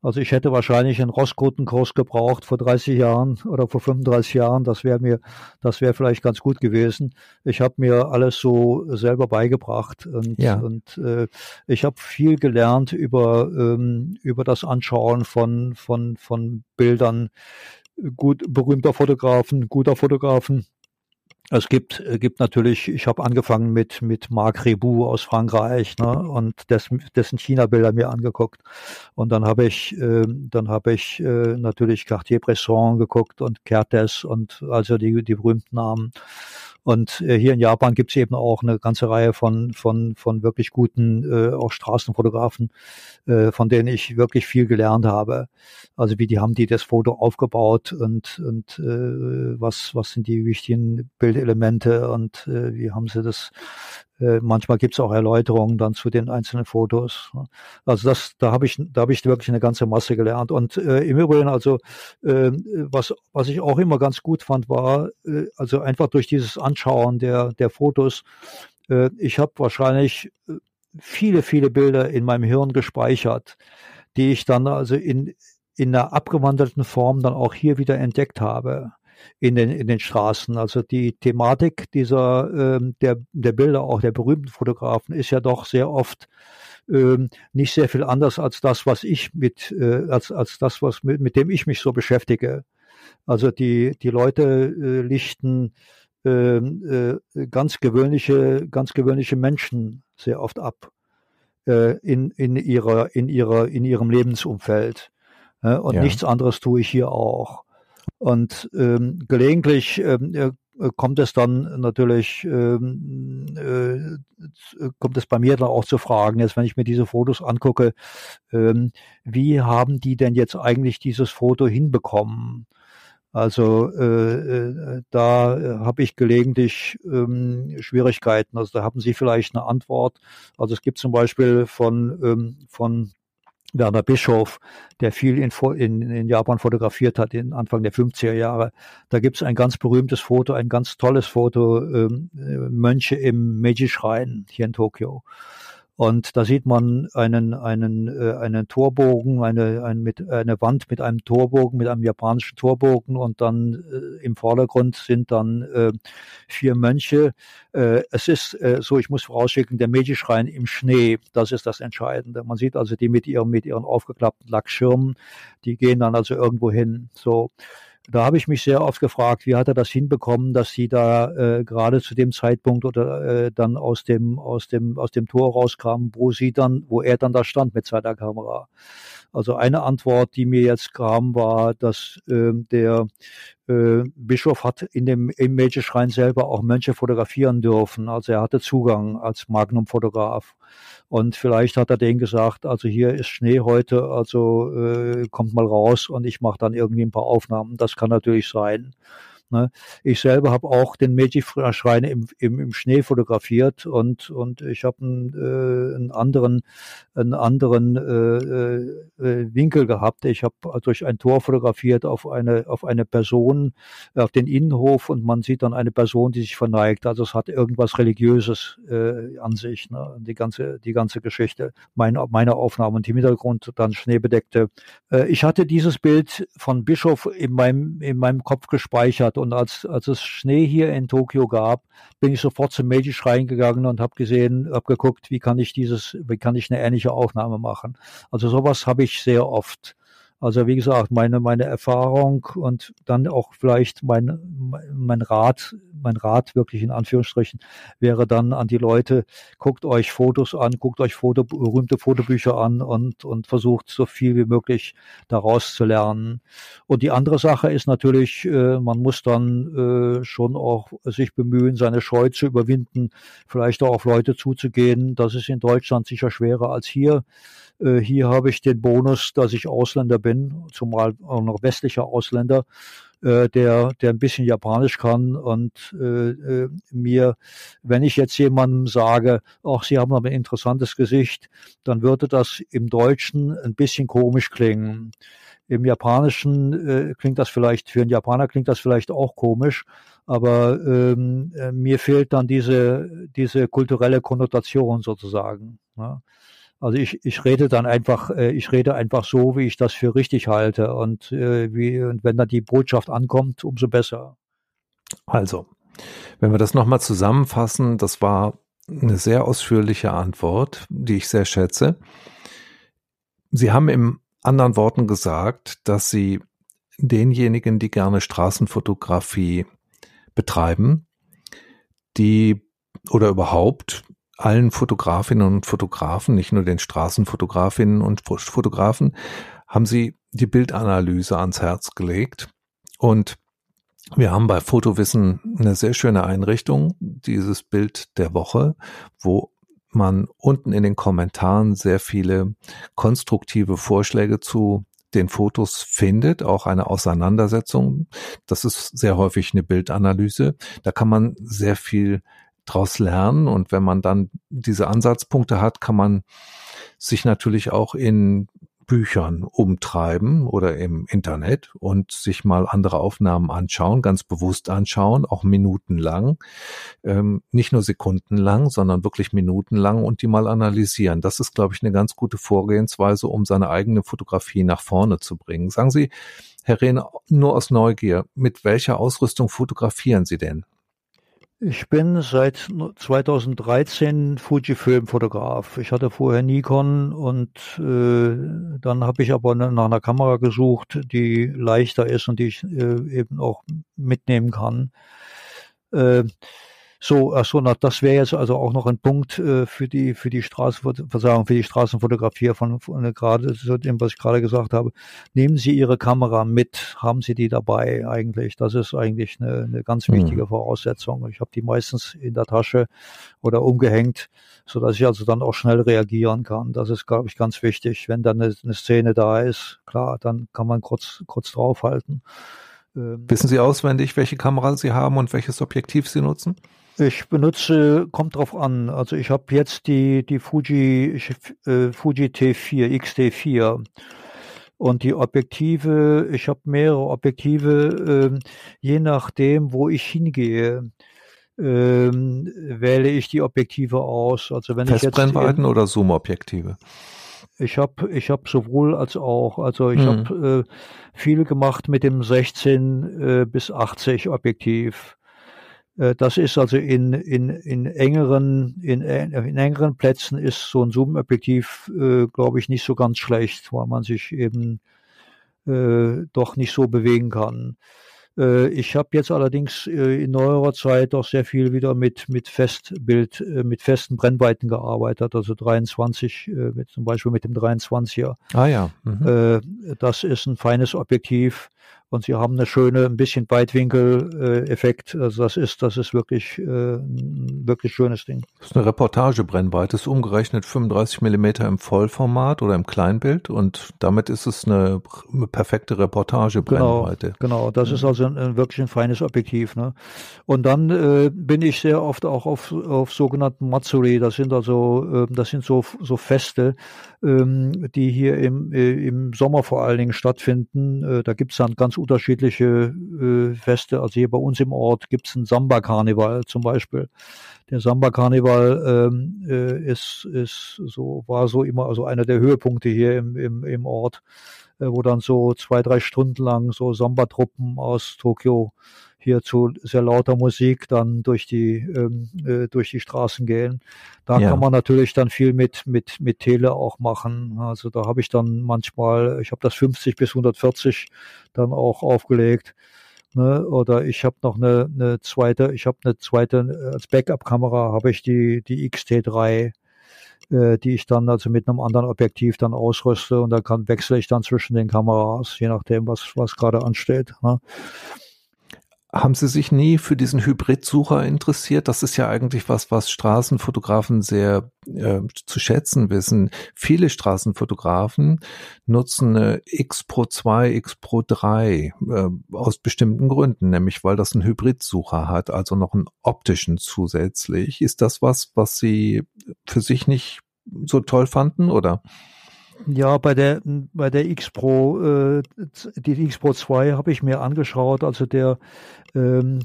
Also ich hätte wahrscheinlich einen Rostkotenkurs gebraucht vor 30 Jahren oder vor 35 Jahren. Das wäre mir, das wäre vielleicht ganz gut gewesen. Ich habe mir alles so selber beigebracht und, ja. und äh, ich habe viel gelernt über ähm, über das Anschauen von von von Bildern gut berühmter Fotografen, guter Fotografen Es gibt, äh, gibt natürlich, ich habe angefangen mit, mit Marc Reboux aus Frankreich ne, und dessen, dessen China-Bilder mir angeguckt. Und dann habe ich, äh, dann habe ich äh, natürlich Cartier-Bresson geguckt und Kertes und also die, die berühmten Namen. Und äh, hier in Japan gibt es eben auch eine ganze Reihe von, von, von wirklich guten äh, auch Straßenfotografen, äh, von denen ich wirklich viel gelernt habe. Also wie die haben die das Foto aufgebaut und, und äh, was, was sind die wichtigen Bildelemente und äh, wie haben sie das äh, manchmal gibt es auch Erläuterungen dann zu den einzelnen Fotos. Ne? Also das, da habe ich, da habe ich wirklich eine ganze Masse gelernt. Und äh, im Übrigen, also äh, was, was ich auch immer ganz gut fand, war äh, also einfach durch dieses Anschauen der der Fotos. Äh, ich habe wahrscheinlich äh, viele viele Bilder in meinem Hirn gespeichert, die ich dann also in in einer abgewandelten Form dann auch hier wieder entdeckt habe in den, in den Straßen. Also die Thematik dieser, ähm, der, der Bilder, auch der berühmten Fotografen, ist ja doch sehr oft ähm, nicht sehr viel anders als das, was ich mit, äh, als, als das, was mit, mit dem ich mich so beschäftige. Also die, die Leute äh, lichten äh, äh, ganz gewöhnliche, ganz gewöhnliche Menschen sehr oft ab äh, in, in ihrer, in ihrer, in ihrem Lebensumfeld. Äh, und ja. nichts anderes tue ich hier auch. Und ähm, gelegentlich ähm, äh, kommt es dann natürlich, ähm, äh, kommt es bei mir dann auch zu Fragen, jetzt wenn ich mir diese Fotos angucke, ähm, wie haben die denn jetzt eigentlich dieses Foto hinbekommen? Also äh, äh, da habe ich gelegentlich ähm, Schwierigkeiten. Also da haben Sie vielleicht eine Antwort. Also es gibt zum Beispiel von, ähm, von Werner Bischof, der viel in, in, in Japan fotografiert hat, in Anfang der 50er Jahre. Da gibt es ein ganz berühmtes Foto, ein ganz tolles Foto, ähm, äh, Mönche im Meiji-Schrein hier in Tokio. Und da sieht man einen, einen, äh, einen Torbogen, eine, ein, mit, eine Wand mit einem Torbogen, mit einem japanischen Torbogen und dann äh, im Vordergrund sind dann äh, vier Mönche. Äh, es ist äh, so, ich muss vorausschicken, der Meiji-Schrein im Schnee, das ist das Entscheidende. Man sieht also die mit ihren, mit ihren aufgeklappten Lackschirmen, die gehen dann also irgendwo hin. So. Da habe ich mich sehr oft gefragt, wie hat er das hinbekommen, dass sie da äh, gerade zu dem Zeitpunkt oder äh, dann aus dem aus dem aus dem Tor rauskamen, wo sie dann, wo er dann da stand mit seiner Kamera. Also eine Antwort, die mir jetzt kam, war, dass äh, der äh, Bischof hat in dem im Mädchenschrein selber auch Mönche fotografieren dürfen. Also er hatte Zugang als Magnum-Fotograf. Und vielleicht hat er denen gesagt, also hier ist Schnee heute, also äh, kommt mal raus und ich mache dann irgendwie ein paar Aufnahmen. Das kann natürlich sein. Ne? Ich selber habe auch den Meiji-Schrein im, im, im Schnee fotografiert und, und ich habe einen, äh, einen anderen, einen anderen äh, äh, Winkel gehabt. Ich habe durch ein Tor fotografiert auf eine, auf eine Person, auf den Innenhof und man sieht dann eine Person, die sich verneigt. Also es hat irgendwas Religiöses äh, an sich, ne? die, ganze, die ganze Geschichte. Meine, meine Aufnahme und im Hintergrund dann schneebedeckte. Äh, ich hatte dieses Bild von Bischof in meinem, in meinem Kopf gespeichert hat. Und als, als es Schnee hier in Tokio gab, bin ich sofort zum Meiji-Schrein gegangen und habe gesehen, habe geguckt, wie kann ich dieses, wie kann ich eine ähnliche Aufnahme machen. Also sowas habe ich sehr oft. Also wie gesagt, meine, meine Erfahrung und dann auch vielleicht mein, mein Rat, mein Rat wirklich in Anführungsstrichen wäre dann an die Leute, guckt euch Fotos an, guckt euch Foto, berühmte Fotobücher an und, und versucht so viel wie möglich daraus zu lernen. Und die andere Sache ist natürlich, äh, man muss dann äh, schon auch sich bemühen, seine Scheu zu überwinden, vielleicht auch auf Leute zuzugehen. Das ist in Deutschland sicher schwerer als hier. Äh, hier habe ich den Bonus, dass ich Ausländer bin, zumal auch noch westlicher Ausländer, äh, der, der ein bisschen Japanisch kann und äh, äh, mir, wenn ich jetzt jemandem sage, ach, Sie haben aber ein interessantes Gesicht, dann würde das im Deutschen ein bisschen komisch klingen. Im Japanischen äh, klingt das vielleicht, für einen Japaner klingt das vielleicht auch komisch, aber ähm, äh, mir fehlt dann diese, diese kulturelle Konnotation sozusagen. Ne? Also ich, ich rede dann einfach, äh, ich rede einfach so, wie ich das für richtig halte. Und, äh, wie, und wenn dann die Botschaft ankommt, umso besser. Also, wenn wir das nochmal zusammenfassen, das war eine sehr ausführliche Antwort, die ich sehr schätze. Sie haben im anderen Worten gesagt, dass Sie denjenigen, die gerne Straßenfotografie betreiben, die oder überhaupt allen Fotografinnen und Fotografen, nicht nur den Straßenfotografinnen und Fotografen, haben sie die Bildanalyse ans Herz gelegt. Und wir haben bei Fotowissen eine sehr schöne Einrichtung, dieses Bild der Woche, wo man unten in den Kommentaren sehr viele konstruktive Vorschläge zu den Fotos findet, auch eine Auseinandersetzung. Das ist sehr häufig eine Bildanalyse. Da kann man sehr viel draus lernen und wenn man dann diese Ansatzpunkte hat, kann man sich natürlich auch in Büchern umtreiben oder im Internet und sich mal andere Aufnahmen anschauen, ganz bewusst anschauen, auch minutenlang, ähm, nicht nur sekundenlang, sondern wirklich minutenlang und die mal analysieren. Das ist, glaube ich, eine ganz gute Vorgehensweise, um seine eigene Fotografie nach vorne zu bringen. Sagen Sie, Herr Rehn, nur aus Neugier, mit welcher Ausrüstung fotografieren Sie denn? Ich bin seit 2013 Fujifilm-Fotograf. Ich hatte vorher Nikon und äh, dann habe ich aber nach einer Kamera gesucht, die leichter ist und die ich äh, eben auch mitnehmen kann. Äh, so, ach so, na, das wäre jetzt also auch noch ein Punkt äh, für die für die Straßenversagen, für die Straßenfotografie von, von gerade so dem, was ich gerade gesagt habe. Nehmen Sie Ihre Kamera mit, haben Sie die dabei eigentlich? Das ist eigentlich eine, eine ganz hm. wichtige Voraussetzung. Ich habe die meistens in der Tasche oder umgehängt, so dass ich also dann auch schnell reagieren kann. Das ist, glaube ich, ganz wichtig. Wenn dann eine, eine Szene da ist, klar, dann kann man kurz kurz draufhalten. Ähm, Wissen Sie auswendig, welche Kamera Sie haben und welches Objektiv Sie nutzen? Ich benutze, kommt drauf an. Also ich habe jetzt die, die Fuji, äh, Fuji T4, XT4. Und die Objektive, ich habe mehrere Objektive, äh, je nachdem, wo ich hingehe, äh, wähle ich die Objektive aus. Also wenn Festbrennweiten ich jetzt, oder Zoom-Objektive? Ich habe ich hab sowohl als auch. Also ich mhm. habe äh, viel gemacht mit dem 16 äh, bis 80 Objektiv. Äh, das ist also in, in, in engeren, in, in engeren Plätzen ist so ein Zoom-Objektiv, äh, glaube ich, nicht so ganz schlecht, weil man sich eben äh, doch nicht so bewegen kann. Äh, ich habe jetzt allerdings äh, in neuerer Zeit auch sehr viel wieder mit, mit Festbild, äh, mit festen Brennweiten gearbeitet, also 23, mit, zum Beispiel mit dem 23er. Ah ja. Mhm. Das ist ein feines Objektiv und sie haben eine schöne, ein bisschen Weitwinkel-Effekt. also das ist, das ist wirklich, ein wirklich schönes Ding. Das ist eine Reportagebrennweite, ist umgerechnet 35 Millimeter im Vollformat oder im Kleinbild und damit ist es eine perfekte Reportagebrennweite. Genau, genau. Das ist also ein, ein, wirklich ein feines Objektiv. Ne? Und dann äh, bin ich sehr oft auch auf, auf sogenannten Matsuri. Das sind also, äh, das sind so, so Feste, ähm, die hier im, äh, im Sommer vor allen Dingen stattfinden. Äh, da gibt es dann ganz unterschiedliche äh, Feste. Also hier bei uns im Ort gibt es einen Samba-Karneval zum Beispiel. Der Samba-Karneval ähm, äh, ist, ist so, war so immer also einer der Höhepunkte hier im, im, im Ort, äh, wo dann so zwei, drei Stunden lang so Samba-Truppen aus Tokio hier zu sehr lauter Musik dann durch die ähm, äh, durch die Straßen gehen. Da ja. kann man natürlich dann viel mit mit mit Tele auch machen. Also da habe ich dann manchmal, ich habe das 50 bis 140 dann auch aufgelegt. Ne? Oder ich habe noch eine, eine zweite, ich habe eine zweite als Backup-Kamera habe ich die die XT3 äh, die ich dann also mit einem anderen Objektiv dann ausrüste und da kann wechsle ich dann zwischen den Kameras, je nachdem, was, was gerade ansteht. Ne? Haben Sie sich nie für diesen Hybridsucher interessiert? Das ist ja eigentlich was, was Straßenfotografen sehr äh, zu schätzen wissen. Viele Straßenfotografen nutzen eine X Pro 2, X Pro 3 äh, aus bestimmten Gründen, nämlich weil das einen Hybridsucher hat, also noch einen optischen zusätzlich. Ist das was, was Sie für sich nicht so toll fanden oder? Ja, bei der bei der X Pro, äh, die X Pro 2 habe ich mir angeschaut. Also der ähm,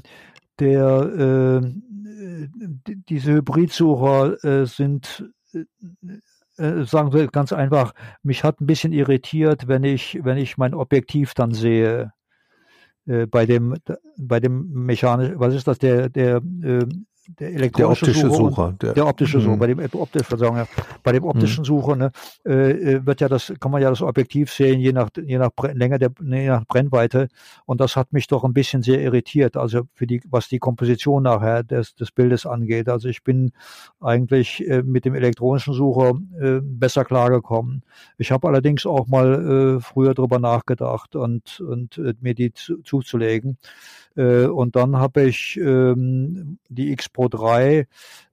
der äh, diese Hybridsucher äh, sind äh, äh, sagen wir ganz einfach, mich hat ein bisschen irritiert, wenn ich wenn ich mein Objektiv dann sehe äh, bei dem bei dem mechanisch was ist das der der äh, der elektronische der optische Sucher, Sucher der, der, optische Sucher, bei dem optisch, sagen ja, bei dem optischen Sucher ne, äh, wird ja das, kann man ja das Objektiv sehen, je nach je nach Länge der je nach Brennweite. Und das hat mich doch ein bisschen sehr irritiert. Also für die, was die Komposition nachher des, des Bildes angeht. Also ich bin eigentlich äh, mit dem elektronischen Sucher äh, besser klargekommen. Ich habe allerdings auch mal äh, früher drüber nachgedacht und und äh, mir die zu, zuzulegen. Äh, und dann habe ich ähm, die X Pro 3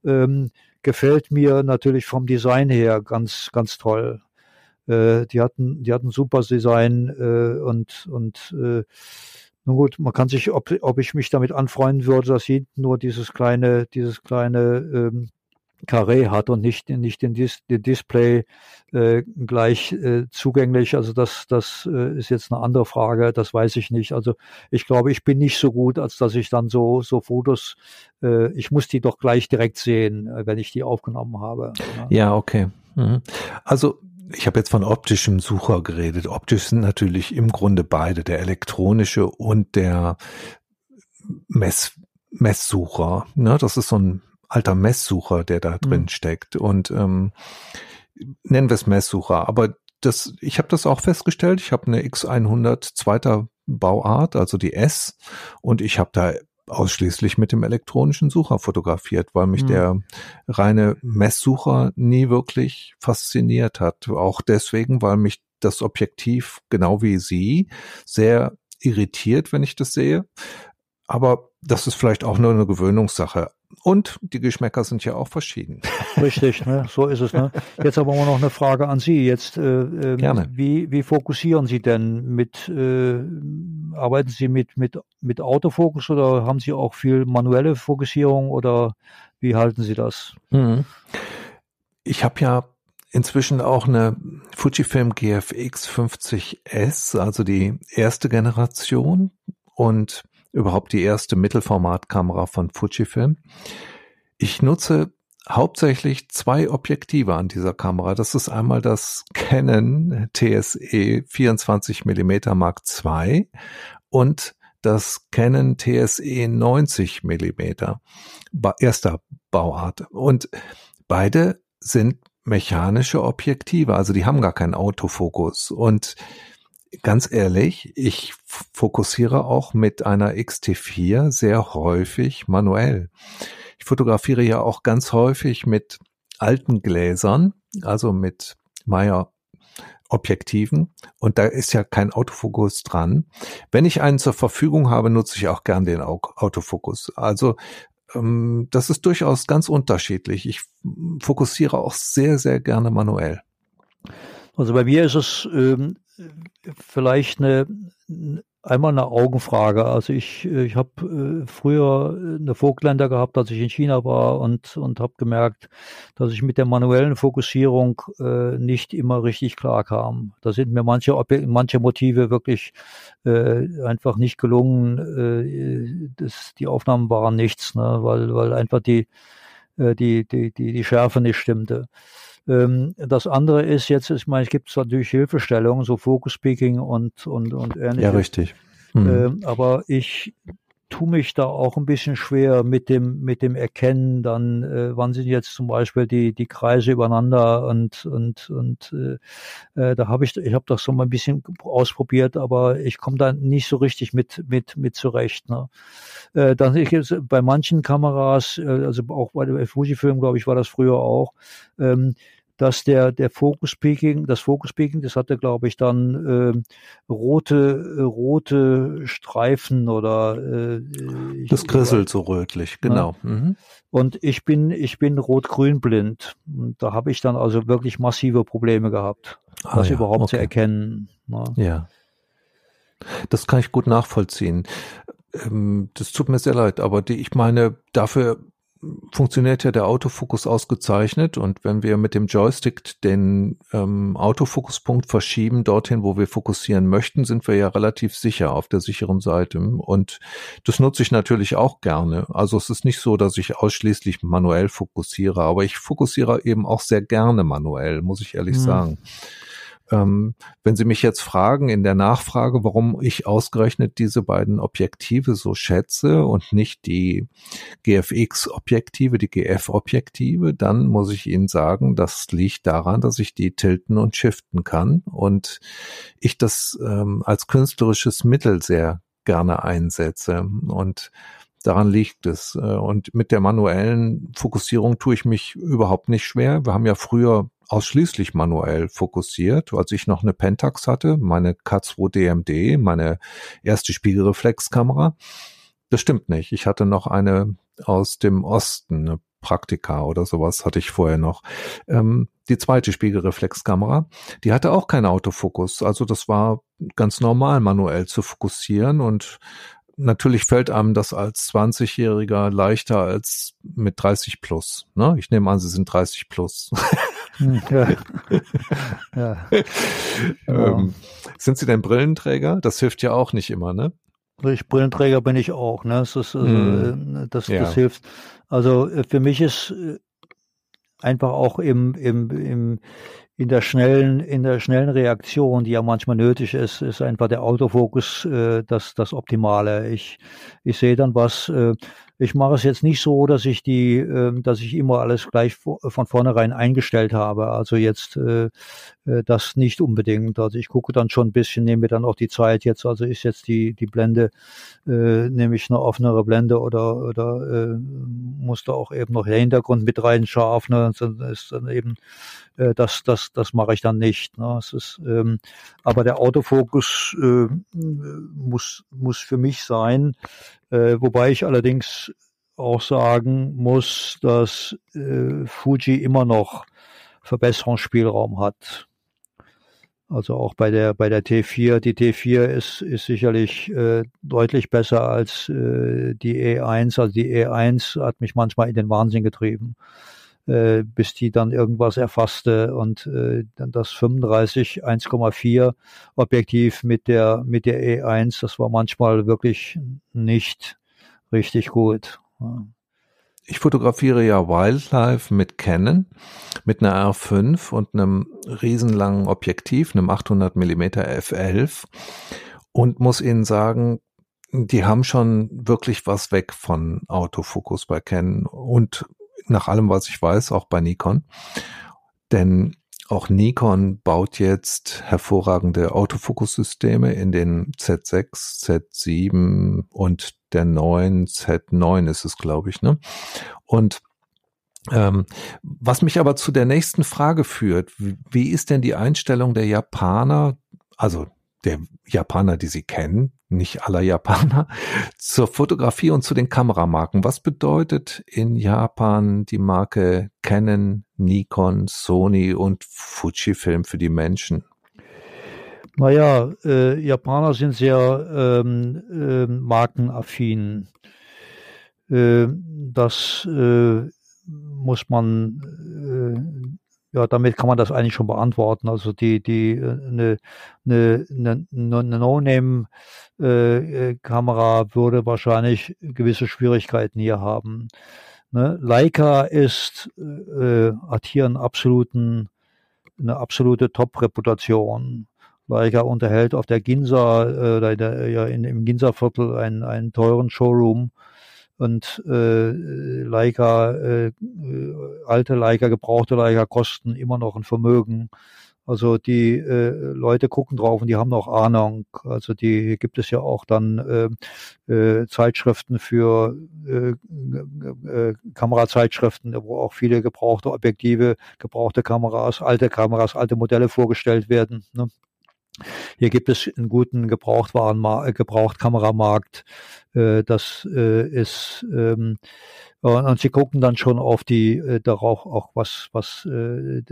ähm, gefällt mir natürlich vom Design her ganz, ganz toll. Äh, die hatten, die hatten super Design äh, und, und äh, nun gut, man kann sich, ob, ob ich mich damit anfreunden würde, dass hinten nur dieses kleine, dieses kleine ähm, Carré hat und nicht, nicht den, Dis den Display äh, gleich äh, zugänglich. Also das, das äh, ist jetzt eine andere Frage, das weiß ich nicht. Also ich glaube, ich bin nicht so gut, als dass ich dann so, so Fotos, äh, ich muss die doch gleich direkt sehen, äh, wenn ich die aufgenommen habe. Ja, ja okay. Mhm. Also ich habe jetzt von optischem Sucher geredet. Optisch sind natürlich im Grunde beide, der elektronische und der Mess, Messsucher. Ne, das ist so ein alter Messsucher, der da drin mhm. steckt. Und ähm, nennen wir es Messsucher. Aber das, ich habe das auch festgestellt. Ich habe eine X100 zweiter Bauart, also die S, und ich habe da ausschließlich mit dem elektronischen Sucher fotografiert, weil mich mhm. der reine Messsucher nie wirklich fasziniert hat. Auch deswegen, weil mich das Objektiv, genau wie Sie, sehr irritiert, wenn ich das sehe. Aber das ist vielleicht auch nur eine Gewöhnungssache. Und die Geschmäcker sind ja auch verschieden. Richtig, ne? so ist es. Ne? Jetzt aber noch eine Frage an Sie. Jetzt, äh, ähm, Gerne. Wie, wie fokussieren Sie denn? Mit, äh, arbeiten Sie mit, mit, mit Autofokus oder haben Sie auch viel manuelle Fokussierung oder wie halten Sie das? Mhm. Ich habe ja inzwischen auch eine Fujifilm GFX 50S, also die erste Generation. Und überhaupt die erste Mittelformatkamera von Fujifilm. Ich nutze hauptsächlich zwei Objektive an dieser Kamera. Das ist einmal das Canon TSE 24 mm Mark II und das Canon TSE 90 mm erster Bauart. Und beide sind mechanische Objektive, also die haben gar keinen Autofokus. Und ganz ehrlich, ich fokussiere auch mit einer XT4 sehr häufig manuell. Ich fotografiere ja auch ganz häufig mit alten Gläsern, also mit Meyer Objektiven und da ist ja kein Autofokus dran. Wenn ich einen zur Verfügung habe, nutze ich auch gern den Autofokus. Also ähm, das ist durchaus ganz unterschiedlich. Ich fokussiere auch sehr, sehr gerne manuell. Also bei mir ist es ähm, vielleicht eine einmal eine Augenfrage. Also ich, ich habe äh, früher eine Vogtländer gehabt, als ich in China war und, und habe gemerkt, dass ich mit der manuellen Fokussierung äh, nicht immer richtig klar kam. Da sind mir manche, manche Motive wirklich äh, einfach nicht gelungen. Äh, das, die Aufnahmen waren nichts, ne? weil, weil einfach die, äh, die, die, die, die Schärfe nicht stimmte. Ähm, das andere ist jetzt, ich meine, es gibt natürlich Hilfestellungen, so Focus Speaking und, und, und ähnliches. Ja, richtig. Mhm. Ähm, aber ich tue mich da auch ein bisschen schwer mit dem mit dem Erkennen dann äh, wann sind jetzt zum Beispiel die die Kreise übereinander und und und äh, äh, da habe ich ich habe das so mal ein bisschen ausprobiert aber ich komme da nicht so richtig mit mit mit zurecht ne? äh, dann ich jetzt bei manchen Kameras äh, also auch bei der Fujifilm glaube ich war das früher auch ähm, dass der, der Focus Peaking, das Focus Peaking, das hatte, glaube ich, dann äh, rote, äh, rote Streifen oder äh, das krisselt so rötlich, genau. Ja. Mhm. Und ich bin, ich bin rot-grün blind. Und da habe ich dann also wirklich massive Probleme gehabt, ah, das ja, überhaupt okay. zu erkennen. Ne? Ja. Das kann ich gut nachvollziehen. Ähm, das tut mir sehr leid, aber die, ich meine, dafür funktioniert ja der Autofokus ausgezeichnet und wenn wir mit dem Joystick den ähm, Autofokuspunkt verschieben dorthin, wo wir fokussieren möchten, sind wir ja relativ sicher auf der sicheren Seite und das nutze ich natürlich auch gerne. Also es ist nicht so, dass ich ausschließlich manuell fokussiere, aber ich fokussiere eben auch sehr gerne manuell, muss ich ehrlich mhm. sagen Ähm, wenn Sie mich jetzt fragen in der Nachfrage, warum ich ausgerechnet diese beiden Objektive so schätze und nicht die GFX-Objektive, die GF-Objektive, dann muss ich Ihnen sagen, das liegt daran, dass ich die tilten und shiften kann und ich das ähm, als künstlerisches Mittel sehr gerne einsetze und Daran liegt es. Äh, und mit der manuellen Fokussierung tue ich mich überhaupt nicht schwer. Wir haben ja früher ausschließlich manuell fokussiert, als ich noch eine Pentax hatte, meine K2 DMD, meine erste Spiegelreflexkamera. Das stimmt nicht. Ich hatte noch eine aus dem Osten, eine Praktika oder sowas hatte ich vorher noch. Ähm, die zweite Spiegelreflexkamera, die hatte auch keinen Autofokus. Also das war ganz normal, manuell zu fokussieren und natürlich fällt einem das als 20-Jähriger leichter als mit 30 plus. Ne? Ich nehme an, Sie sind 30 plus. Hm, ja. ja. ähm, sind Sie denn Brillenträger? Das hilft ja auch nicht immer, ne? Ich Brillenträger bin ich auch, ne? Das, ist, mm. das, ja. das hilft. Also äh, für mich ist äh, einfach auch im, im, im, in der schnellen, in der schnellen Reaktion, die ja manchmal nötig ist, ist einfach der Autofokus äh, das, das Optimale. Ich, ich sehe dann was, äh, ich mache es jetzt nicht so, dass ich die, äh, dass ich immer alles gleich von vornherein eingestellt habe. Also jetzt äh, äh, das nicht unbedingt. Also ich gucke dann schon ein bisschen, nehme mir dann auch die Zeit jetzt. Also ist jetzt die die Blende, äh, nehme ich eine offenere Blende oder oder äh, muss da auch eben noch der Hintergrund mit rein scharf. Ne? Dann ist dann eben äh, das das das mache ich dann nicht. Ne? Es ist, ähm, aber der Autofokus äh, muss muss für mich sein. Äh, wobei ich allerdings auch sagen muss, dass äh, Fuji immer noch Verbesserungsspielraum hat. Also auch bei der bei der T4. Die T4 ist ist sicherlich äh, deutlich besser als äh, die E1. Also die E1 hat mich manchmal in den Wahnsinn getrieben, äh, bis die dann irgendwas erfasste und äh, dann das 35 1,4 Objektiv mit der mit der E1. Das war manchmal wirklich nicht richtig gut. Ich fotografiere ja Wildlife mit Canon, mit einer R5 und einem riesenlangen Objektiv, einem 800 mm f11 und muss Ihnen sagen, die haben schon wirklich was weg von Autofokus bei Canon und nach allem, was ich weiß, auch bei Nikon. Denn auch Nikon baut jetzt hervorragende Autofokussysteme in den Z6, Z7 und der 9, Z9 ist es, glaube ich, ne? Und ähm, was mich aber zu der nächsten Frage führt, wie, wie ist denn die Einstellung der Japaner, also der Japaner, die Sie kennen, nicht aller Japaner, zur Fotografie und zu den Kameramarken. Was bedeutet in Japan die Marke Canon, Nikon, Sony und Fujifilm für die Menschen? Naja, äh, Japaner sind sehr ähm, äh, markenaffin. Äh, das äh, muss man, äh, ja, damit kann man das eigentlich schon beantworten. Also die, die, eine, eine, eine, eine No-Name-Kamera äh, würde wahrscheinlich gewisse Schwierigkeiten hier haben. Ne? Leica ist, äh, hat hier einen absoluten, eine absolute Top-Reputation. Leica unterhält auf der Ginza, äh, der, ja, in, im Ginza-Viertel einen, einen teuren Showroom und äh, Leica, äh, alte Leica, gebrauchte Leica kosten immer noch ein Vermögen. Also die äh, Leute gucken drauf und die haben noch Ahnung. Also die gibt es ja auch dann äh, äh, Zeitschriften für äh, äh, Kamerazeitschriften, wo auch viele gebrauchte Objektive, gebrauchte Kameras, alte Kameras, alte Modelle vorgestellt werden. Ne? Hier gibt es einen guten Gebrauchtwarenmarkt, äh, Gebrauchtkameramarkt. Äh, das äh, ist ähm, und sie gucken dann schon auf die darauf auch was was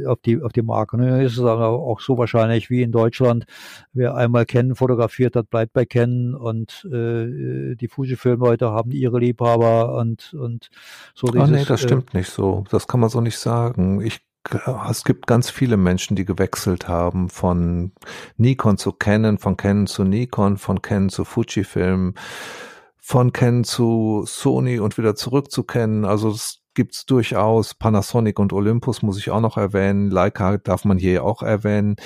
auf die auf die Marke. Ne? Ist es aber auch so wahrscheinlich wie in Deutschland. Wer einmal Canon fotografiert hat, bleibt bei Canon und die Fujifilm-Leute haben ihre Liebhaber und und so. Dieses, oh nee, das stimmt nicht so. Das kann man so nicht sagen. Ich es gibt ganz viele Menschen, die gewechselt haben von Nikon zu Canon, von Canon zu Nikon, von Canon zu Fujifilm, von Canon zu Sony und wieder zurück zu Canon. Also es gibt's durchaus. Panasonic und Olympus muss ich auch noch erwähnen. Leica darf man hier auch erwähnen.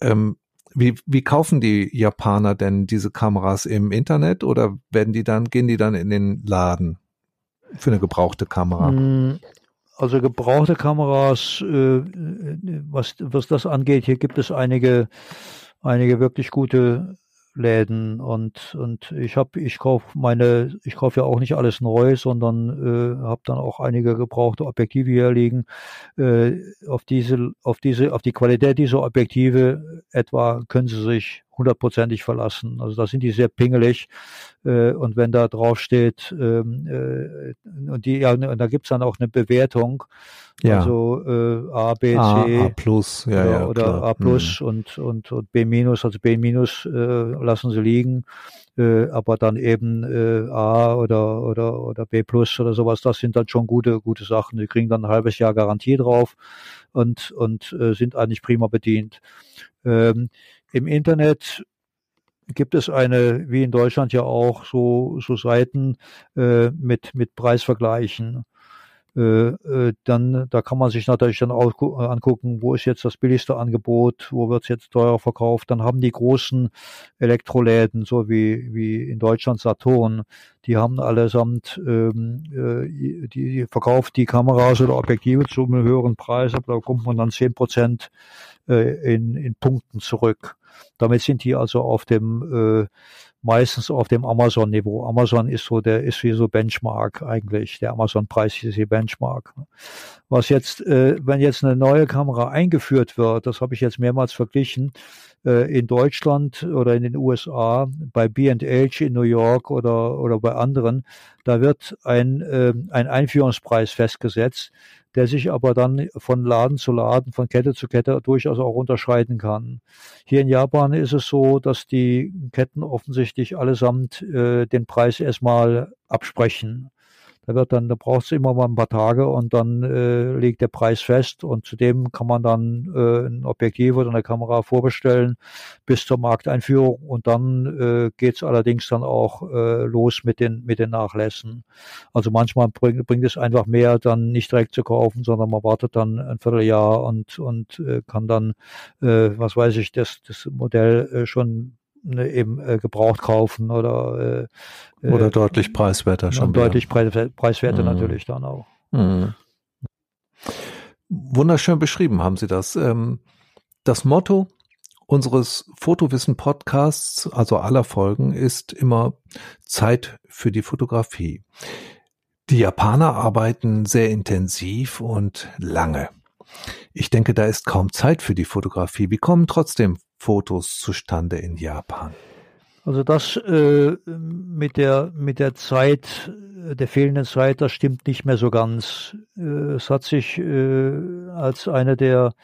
Ähm, wie, wie kaufen die Japaner denn diese Kameras im Internet oder werden die dann, gehen die dann in den Laden für eine gebrauchte Kamera? Also gebrauchte Kameras, äh, was, was das angeht, hier gibt es einige, einige wirklich gute Läden und und ich habe ich kaufe meine ich kaufe ja auch nicht alles neu, sondern äh, habe dann auch einige gebrauchte Objektive hier liegen. Äh, auf diese auf diese auf die Qualität dieser Objektive etwa können Sie sich hundertprozentig verlassen. Also da sind die sehr pingelig äh, und wenn da drauf steht ähm, äh, und die ja und da gibt's dann auch eine Bewertung ja. Also äh, A, B, C. A, A plus, ja, oder, ja, oder A plus mhm. und, und, und B minus, also B minus äh, lassen sie liegen. Äh, aber dann eben äh, A oder, oder, oder B plus oder sowas, das sind dann schon gute, gute Sachen. Die kriegen dann ein halbes Jahr Garantie drauf und, und äh, sind eigentlich prima bedient. Ähm, Im Internet gibt es eine, wie in Deutschland ja auch, so, so Seiten äh, mit, mit Preisvergleichen. Äh, äh, dann, da kann man sich natürlich dann auch äh, angucken, wo ist jetzt das billigste Angebot, wo wird es jetzt teurer verkauft. Dann haben die großen Elektroläden, so wie, wie in Deutschland Saturn, die haben allesamt, ähm, äh, die, verkauft die Kameras oder Objektive zu einem höheren Preis, aber da kommt man dann zehn Prozent äh, in, in Punkten zurück. Damit sind die also auf dem äh, meistens auf dem Amazon-Niveau. Amazon ist so der ist wie so Benchmark eigentlich. Der Amazon-Preis ist hier Benchmark. Was jetzt, äh, wenn jetzt eine neue Kamera eingeführt wird, das habe ich jetzt mehrmals verglichen, äh, in Deutschland oder in den USA, bei B&H in New York oder oder bei anderen, da wird ein äh, ein Einführungspreis festgesetzt der sich aber dann von Laden zu Laden, von Kette zu Kette durchaus auch unterscheiden kann. Hier in Japan ist es so, dass die Ketten offensichtlich allesamt äh, den Preis erstmal absprechen. Da wird dann, da braucht es immer mal ein paar Tage und dann äh, liegt der Preis fest und zudem kann man dann äh, ein Objektiv oder eine Kamera vorbestellen bis zur Markteinführung und dann äh, geht es allerdings dann auch äh, los mit den mit den Nachlässen. Also manchmal bringt, bringt es einfach mehr, dann nicht direkt zu kaufen, sondern man wartet dann ein Vierteljahr und und äh, kann dann, äh, was weiß ich, das das Modell äh, schon ne, eben äh, gebraucht kaufen oder äh, oder deutlich preiswerter schon. Deutlich preis, preiswerter mhm. natürlich dann auch. Mhm. Wunderschön beschrieben haben Sie das. Ähm, das Motto unseres Fotowissen Podcasts, also aller Folgen, ist immer Zeit für die Fotografie. Die Japaner arbeiten sehr intensiv und lange. Ich denke, da ist kaum Zeit für die Fotografie. Wie kommen trotzdem Fotos zustande in Japan? Also das äh, mit der mit der Zeit, der fehlenden Zeit, das stimmt nicht mehr so ganz. Äh, es hat sich äh, als eine der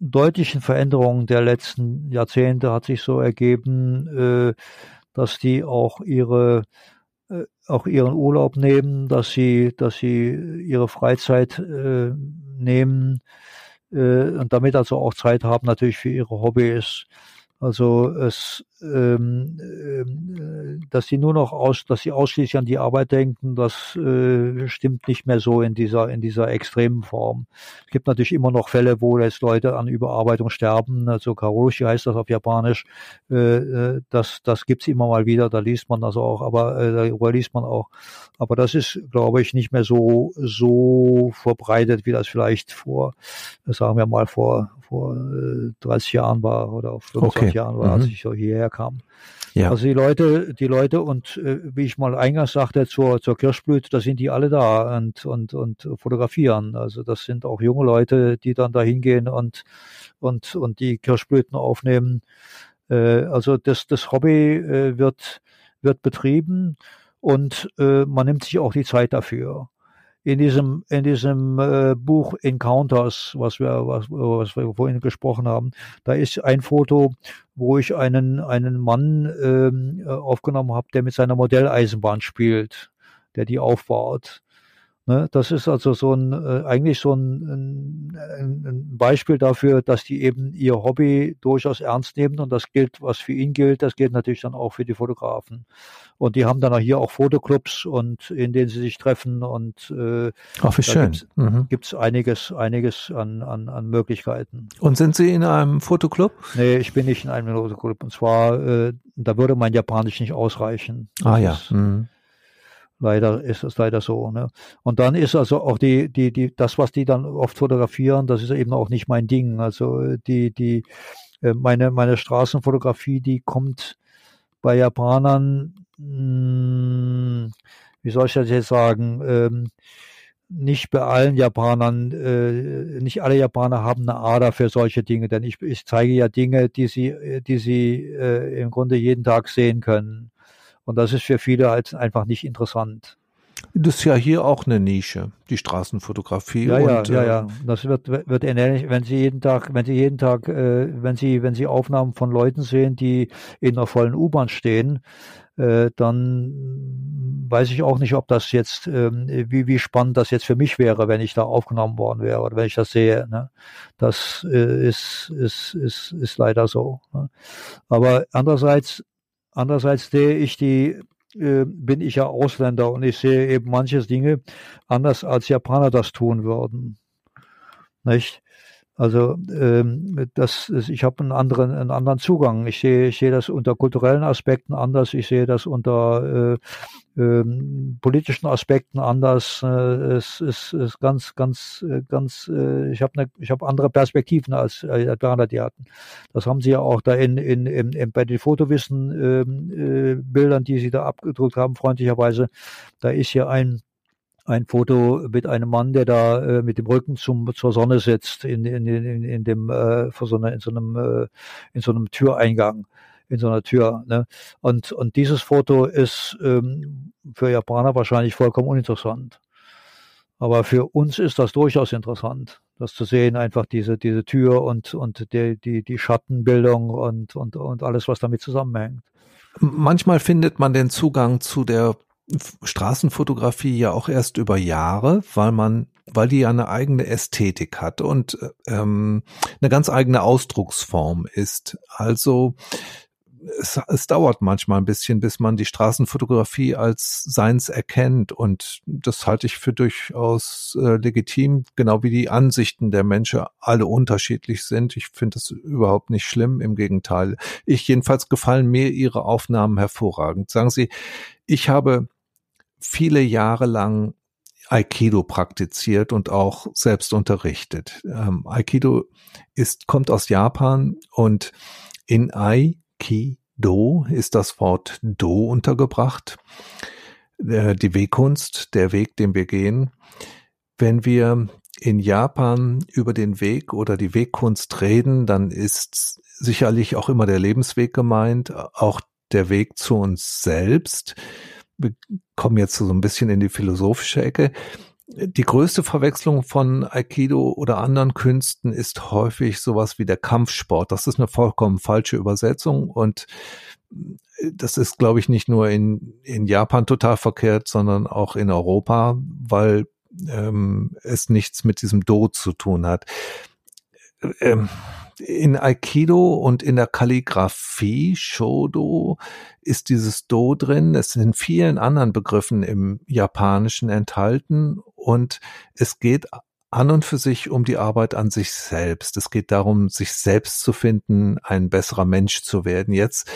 deutlichen Veränderungen der letzten Jahrzehnte hat sich so ergeben, äh, dass die auch ihre äh, auch ihren Urlaub nehmen, dass sie dass sie ihre Freizeit äh, nehmen äh, und damit also auch Zeit haben natürlich für ihre Hobbys. Also es ähm, äh, dass sie nur noch aus, dass sie ausschließlich an die Arbeit denken, das äh, stimmt nicht mehr so in dieser in dieser extremen Form. Es gibt natürlich immer noch Fälle, wo jetzt Leute an Überarbeitung sterben. Also Karoshi heißt das auf Japanisch. Äh, äh, das das gibt's immer mal wieder. Da liest man das auch, aber äh, darüber liest man auch. Aber das ist, glaube ich, nicht mehr so so verbreitet, wie das vielleicht vor, sagen wir mal vor vor 30 äh, Jahren war oder 25 okay. Jahren war, mhm. als ich so hierher kam. Ja. Also die Leute, die Leute und äh, wie ich mal eingangs sagte zur, zur Kirschblüte, da sind die alle da und, und, und fotografieren. Also das sind auch junge Leute, die dann da hingehen und, und, und die Kirschblüten aufnehmen. Äh, also das, das Hobby äh, wird, wird betrieben und äh, man nimmt sich auch die Zeit dafür in diesem in diesem äh, Buch Encounters, was wir was, was wir vorhin gesprochen haben, da ist ein Foto, wo ich einen einen Mann ähm, aufgenommen habe, der mit seiner Modelleisenbahn spielt, der die aufbaut. Ne, das ist also so ein äh, eigentlich so ein, ein, ein, Beispiel dafür, dass die eben ihr Hobby durchaus ernst nehmen und das gilt, was für ihn gilt, das gilt natürlich dann auch für die Fotografen. Und die haben dann auch hier auch Fotoclubs und in denen sie sich treffen und äh, Ach, wie schön. Gibt es mhm. einiges, einiges an, an, an Möglichkeiten. Und sind Sie in einem Fotoclub? Nee, ich bin nicht in einem Fotoclub. Und zwar, äh, da würde mein Japanisch nicht ausreichen. Das ah ja. Mhm. Leider ist es leider so. Ne? Und dann ist also auch die, die, die, das, was die dann oft fotografieren, das ist eben auch nicht mein Ding. Also die, die, äh, meine, meine Straßenfotografie, die kommt bei Japanern, mh, hm, wie soll ich das jetzt sagen, ähm, nicht bei allen Japanern, äh, nicht alle Japaner haben eine Ader für solche Dinge, denn ich, ich zeige ja Dinge, die sie, die sie äh, im Grunde jeden Tag sehen können. Und das ist für viele als einfach nicht interessant. Das ist ja hier auch eine Nische, die Straßenfotografie. Ja, ja, und, ja, ja. Äh, das wird, wird ähnlich, wenn Sie jeden Tag, wenn Sie jeden Tag, äh, wenn Sie, wenn Sie Aufnahmen von Leuten sehen, die in einer vollen U-Bahn stehen, äh, dann weiß ich auch nicht, ob das jetzt, ähm, wie, wie spannend das jetzt für mich wäre, wenn ich da aufgenommen worden wäre oder wenn ich das sehe. Ne? Das äh, ist, ist, ist, ist leider so. Ne? Aber andererseits Andererseits sehe ich die, äh, bin ich ja Ausländer und ich sehe eben manches Dinge anders als Japaner das tun würden. Nicht? Also ähm, das, ich habe einen anderen, einen anderen Zugang. Ich sehe, ich sehe das unter kulturellen Aspekten anders. Ich sehe das unter äh, ähm, politischen Aspekten anders. Äh, es ist, ist ganz, ganz, äh, ganz. Äh, ich habe eine, ich habe andere Perspektiven als äh, Japaner die hatten. Das haben sie ja auch da in, in, in, in bei den Fotowissen äh, äh, Bildern, die sie da abgedruckt haben, freundlicherweise. Da ist hier ein ein Foto mit einem Mann, der da äh, mit dem Rücken zum zur Sonne sitzt in in in, in dem äh, vor so einer, in so einem äh, in so einem Türeingang in so einer Tür. Ne? Und und dieses Foto ist ähm, für Japaner wahrscheinlich vollkommen uninteressant. Aber für uns ist das durchaus interessant, das zu sehen, einfach diese diese Tür und und die die die Schattenbildung und und und alles, was damit zusammenhängt. Manchmal findet man den Zugang zu der Straßenfotografie ja auch erst über Jahre, weil man, weil die ja eine eigene Ästhetik hat und ähm, eine ganz eigene Ausdrucksform ist. Also es, es dauert manchmal ein bisschen, bis man die Straßenfotografie als seins erkennt und das halte ich für durchaus äh, legitim, genau wie die Ansichten der Menschen alle unterschiedlich sind. Ich finde das überhaupt nicht schlimm, im Gegenteil. Ich jedenfalls gefallen mir Ihre Aufnahmen hervorragend. Sagen Sie, ich habe viele Jahre lang Aikido praktiziert und auch selbst unterrichtet. Ähm, Aikido ist, kommt aus Japan und in Aikido ist das Wort Do untergebracht. Äh, die Wegkunst, der Weg, den wir gehen. Wenn wir in Japan über den Weg oder die Wegkunst reden, dann ist sicherlich auch immer der Lebensweg gemeint, auch der Weg zu uns selbst kommen jetzt so ein bisschen in die philosophische Ecke. Die größte Verwechslung von Aikido oder anderen Künsten ist häufig sowas wie der Kampfsport. Das ist eine vollkommen falsche Übersetzung und das ist, glaube ich, nicht nur in, in Japan total verkehrt, sondern auch in Europa, weil ähm, es nichts mit diesem Do zu tun hat. Ähm, in Aikido und in der Kalligraphie, Shodo, ist dieses Do drin. Es sind in vielen anderen Begriffen im Japanischen enthalten und es geht an und für sich um die Arbeit an sich selbst. Es geht darum, sich selbst zu finden, ein besserer Mensch zu werden. Jetzt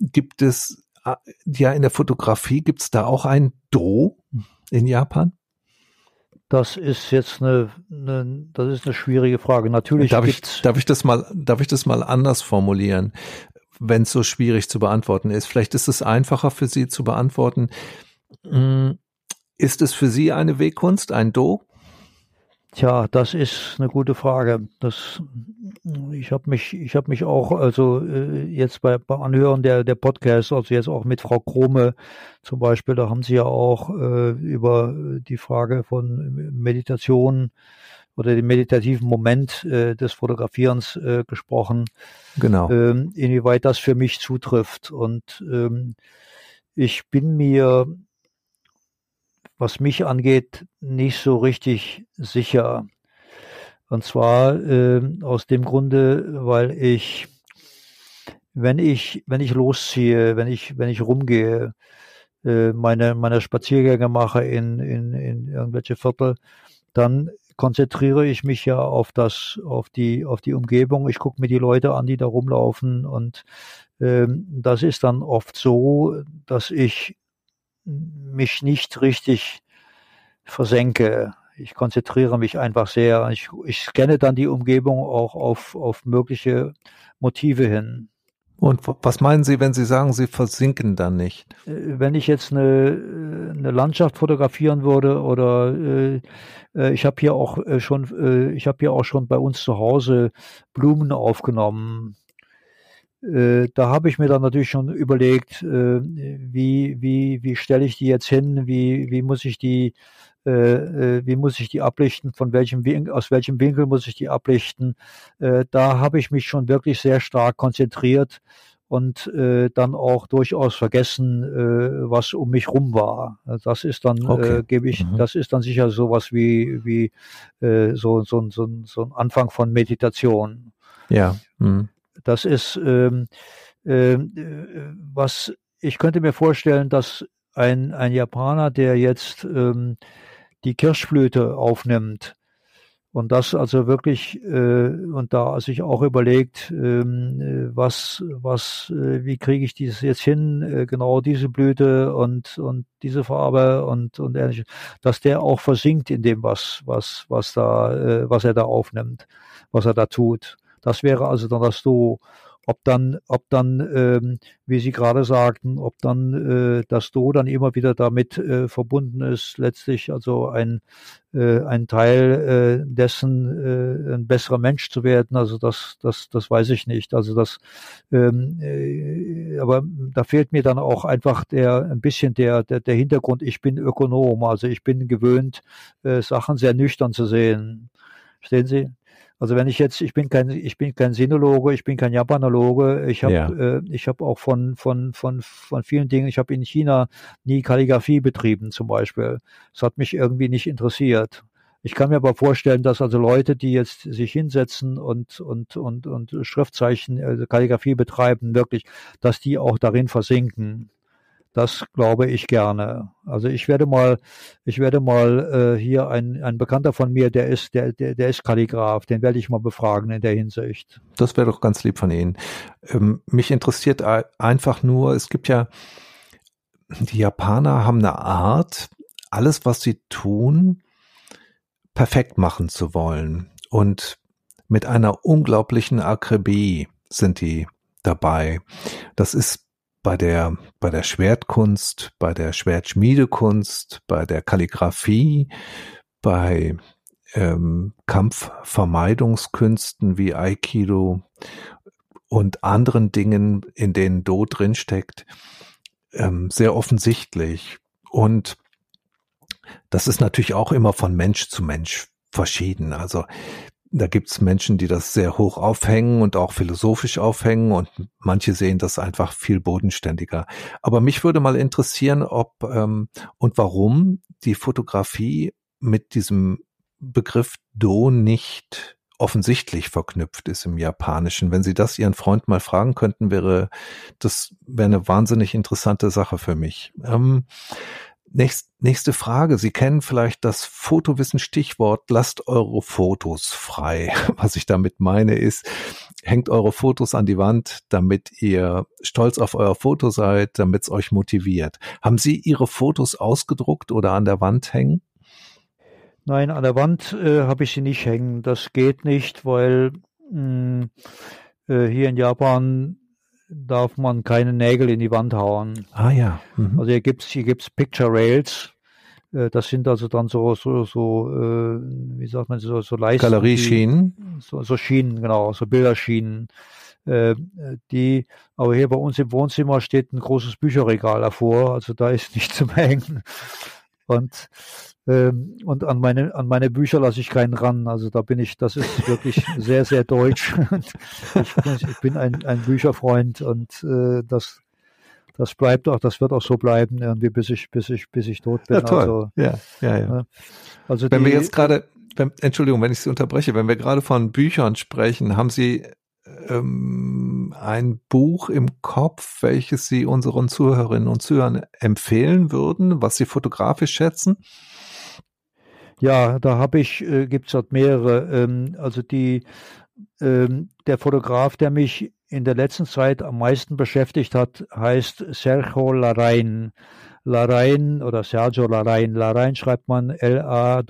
gibt es, äh, ja, in der Fotografie gibt es da auch ein Do in Japan? Das ist jetzt eine, eine, das ist eine schwierige Frage. Natürlich darf ich, darf ich das mal, darf ich das mal anders formulieren, wenn es so schwierig zu beantworten ist. Vielleicht ist es einfacher für Sie zu beantworten. Hm, ist es für Sie eine Wegkunst, ein Do? Tja, das ist eine gute Frage. Das, ich habe mich, ich habe mich auch, also äh, jetzt bei, beim Anhören der der Podcast, also jetzt auch mit Frau Krome zum Beispiel, da haben Sie ja auch äh, über die Frage von Meditation oder den meditativen Moment äh, des Fotografierens äh, gesprochen. Genau. Ähm, inwieweit das für mich zutrifft und ähm, ich bin mir was mich angeht, nicht so richtig sicher. Und zwar äh, aus dem Grunde, weil ich, wenn ich, wenn ich losziehe, wenn ich, wenn ich rumgehe, äh, meine, meine Spaziergänge mache in, in, in irgendwelche Viertel, dann konzentriere ich mich ja auf das, auf die, auf die Umgebung. Ich gucke mir die Leute an, die da rumlaufen und ähm, das ist dann oft so, dass ich mich nicht richtig versenke. Ich konzentriere mich einfach sehr. Ich, ich scanne dann die Umgebung auch auf, auf mögliche Motive hin. Und was meinen Sie, wenn Sie sagen, Sie versinken dann nicht? Äh, wenn ich jetzt eine, eine Landschaft fotografieren würde oder äh, äh ich habe hier auch äh, schon, äh, ich habe hier auch schon bei uns zu Hause Blumen aufgenommen. Äh, da habe ich mir dann natürlich schon überlegt, äh, wie, wie, wie stelle ich die jetzt hin, wie, wie muss ich die, äh, wie muss ich die ablichten, von welchem Winkel, aus welchem Winkel muss ich die ablichten. da habe ich mich schon wirklich sehr stark konzentriert und dann auch durchaus vergessen, was um mich rum war. Das ist dann, okay. gebe ich, mhm. das ist dann sicher sowas wie, wie so, so, so, so ein Anfang von Meditation. Ja. Mhm. Das ist ähm, äh, was ich könnte mir vorstellen, dass ein, ein Japaner, der jetzt ähm, die Kirschflöte aufnimmt und das also wirklich äh, und da sich auch überlegt, ähm, was was äh, wie kriege ich dieses jetzt hin, äh, genau diese Blüte und und diese Farbe und und ähnliches, dass der auch versinkt in dem was was was da äh, was er da aufnimmt, was er da tut. Das wäre also dann das Do. Ob dann, ob dann, ähm, wie Sie gerade sagten, ob dann äh, das Do dann immer wieder damit äh, verbunden ist, letztlich also ein, äh, ein Teil äh, dessen, äh, ein besserer Mensch zu werden. Also das, das, das weiß ich nicht. Also das, ähm, äh, aber da fehlt mir dann auch einfach der ein bisschen der, der, der Hintergrund. Ich bin Ökonom, also ich bin gewöhnt, äh, Sachen sehr nüchtern zu sehen. Stehen Sie? Also wenn ich jetzt, ich bin kein, ich bin kein Sinologe, ich bin kein Japanologe, ich habe, ja. äh, ich habe auch von von von von vielen Dingen, ich habe in China nie Kalligraphie betrieben zum Beispiel. Das hat mich irgendwie nicht interessiert. Ich kann mir aber vorstellen, dass also Leute, die jetzt sich hinsetzen und und und und Schriftzeichen, also Kalligraphie betreiben, wirklich, dass die auch darin versinken. Das glaube ich gerne. Also ich werde mal, ich werde mal äh, hier ein, ein Bekannter von mir, der ist, der, der, der ist Kalligraph, den werde ich mal befragen in der Hinsicht. Das wäre doch ganz lieb von Ihnen. Ähm, mich interessiert einfach nur, es gibt ja, die Japaner haben eine Art, alles, was sie tun, perfekt machen zu wollen. Und mit einer unglaublichen Akribie sind die dabei. Das ist bei der, bei der Schwertkunst, bei der Schwertschmiedekunst, bei der Kalligraphie, bei ähm, Kampfvermeidungskünsten wie Aikido und anderen Dingen, in denen Do drinsteckt, ähm, sehr offensichtlich. Und das ist natürlich auch immer von Mensch zu Mensch verschieden. Also da gibt's Menschen, die das sehr hoch aufhängen und auch philosophisch aufhängen und manche sehen das einfach viel bodenständiger. Aber mich würde mal interessieren, ob ähm, und warum die Fotografie mit diesem Begriff Do nicht offensichtlich verknüpft ist im Japanischen. Wenn Sie das Ihren Freund mal fragen könnten, wäre das wäre eine wahnsinnig interessante Sache für mich. Ähm, Nächst, nächste Frage. Sie kennen vielleicht das Fotowissen-Stichwort, lasst eure Fotos frei. Was ich damit meine ist, hängt eure Fotos an die Wand, damit ihr stolz auf euer Foto seid, damit es euch motiviert. Haben Sie Ihre Fotos ausgedruckt oder an der Wand hängen? Nein, an der Wand äh, habe ich sie nicht hängen. Das geht nicht, weil mh, hm, äh, hier in Japan darf man keine Nägel in die Wand hauen. Ah ja. Mhm. Also hier gibt's hier gibt's Picture Rails. Äh, das sind also dann so so so äh, wie sagt man so so Leisten. Galerieschienen. So, so Schienen genau, so Bilderschienen. Äh, die, aber hier bei uns im Wohnzimmer steht ein großes Bücherregal davor, also da ist nichts zum Hängen. Und ähm, und an meine, an meine Bücher lasse ich keinen ran. Also da bin ich, das ist wirklich sehr, sehr deutsch. ich, ich, bin ein, ein Bücherfreund und äh, das, das bleibt auch, das wird auch so bleiben, irgendwie bis ich, bis ich, bis ich tot bin. Ja, toll. Also, ja, ja, ja. Ne? Also wenn die, wir jetzt gerade, Entschuldigung, wenn ich Sie unterbreche, wenn wir gerade von Büchern sprechen, haben Sie ähm, ein Buch im Kopf, welches Sie unseren Zuhörerinnen und Zuhörern empfehlen würden, was Sie fotografisch schätzen? Ja, da habe ich, äh, gibt es dort mehrere. Ähm, also die, ähm, der Fotograf, der mich in der letzten Zeit am meisten beschäftigt hat, heißt Sergio Larain. Larain oder Sergio Larain. Larain schreibt man L-A-R-R-A-I-N.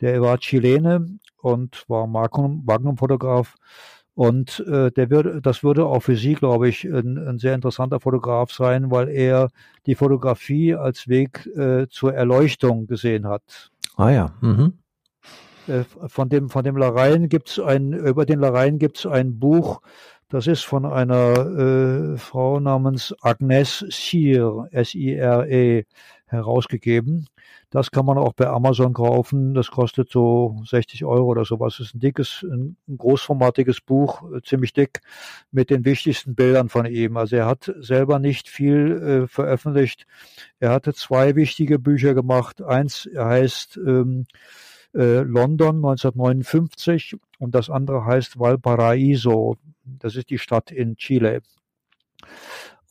Der war Chilene und war Magnum-Fotograf. Und äh, der wird, das würde auch für Sie, glaube ich, ein, ein, sehr interessanter Fotograf sein, weil er die Fotografie als Weg äh, zur Erleuchtung gesehen hat. Ah ja. Mhm. Äh, von dem von dem Larein gibt's ein über den Larein gibt's ein Buch, das ist von einer äh, Frau namens Agnes Sire, S-I-R-E, herausgegeben. Das kann man auch bei Amazon kaufen. Das kostet so 60 Euro oder sowas. Das ist ein dickes, ein großformatiges Buch, äh, ziemlich dick, mit den wichtigsten Bildern von ihm. Also er hat selber nicht viel äh, veröffentlicht. Er hatte zwei wichtige Bücher gemacht. Eins heißt ähm, äh, London 1959 und das andere heißt Valparaiso. Das ist die Stadt in Chile.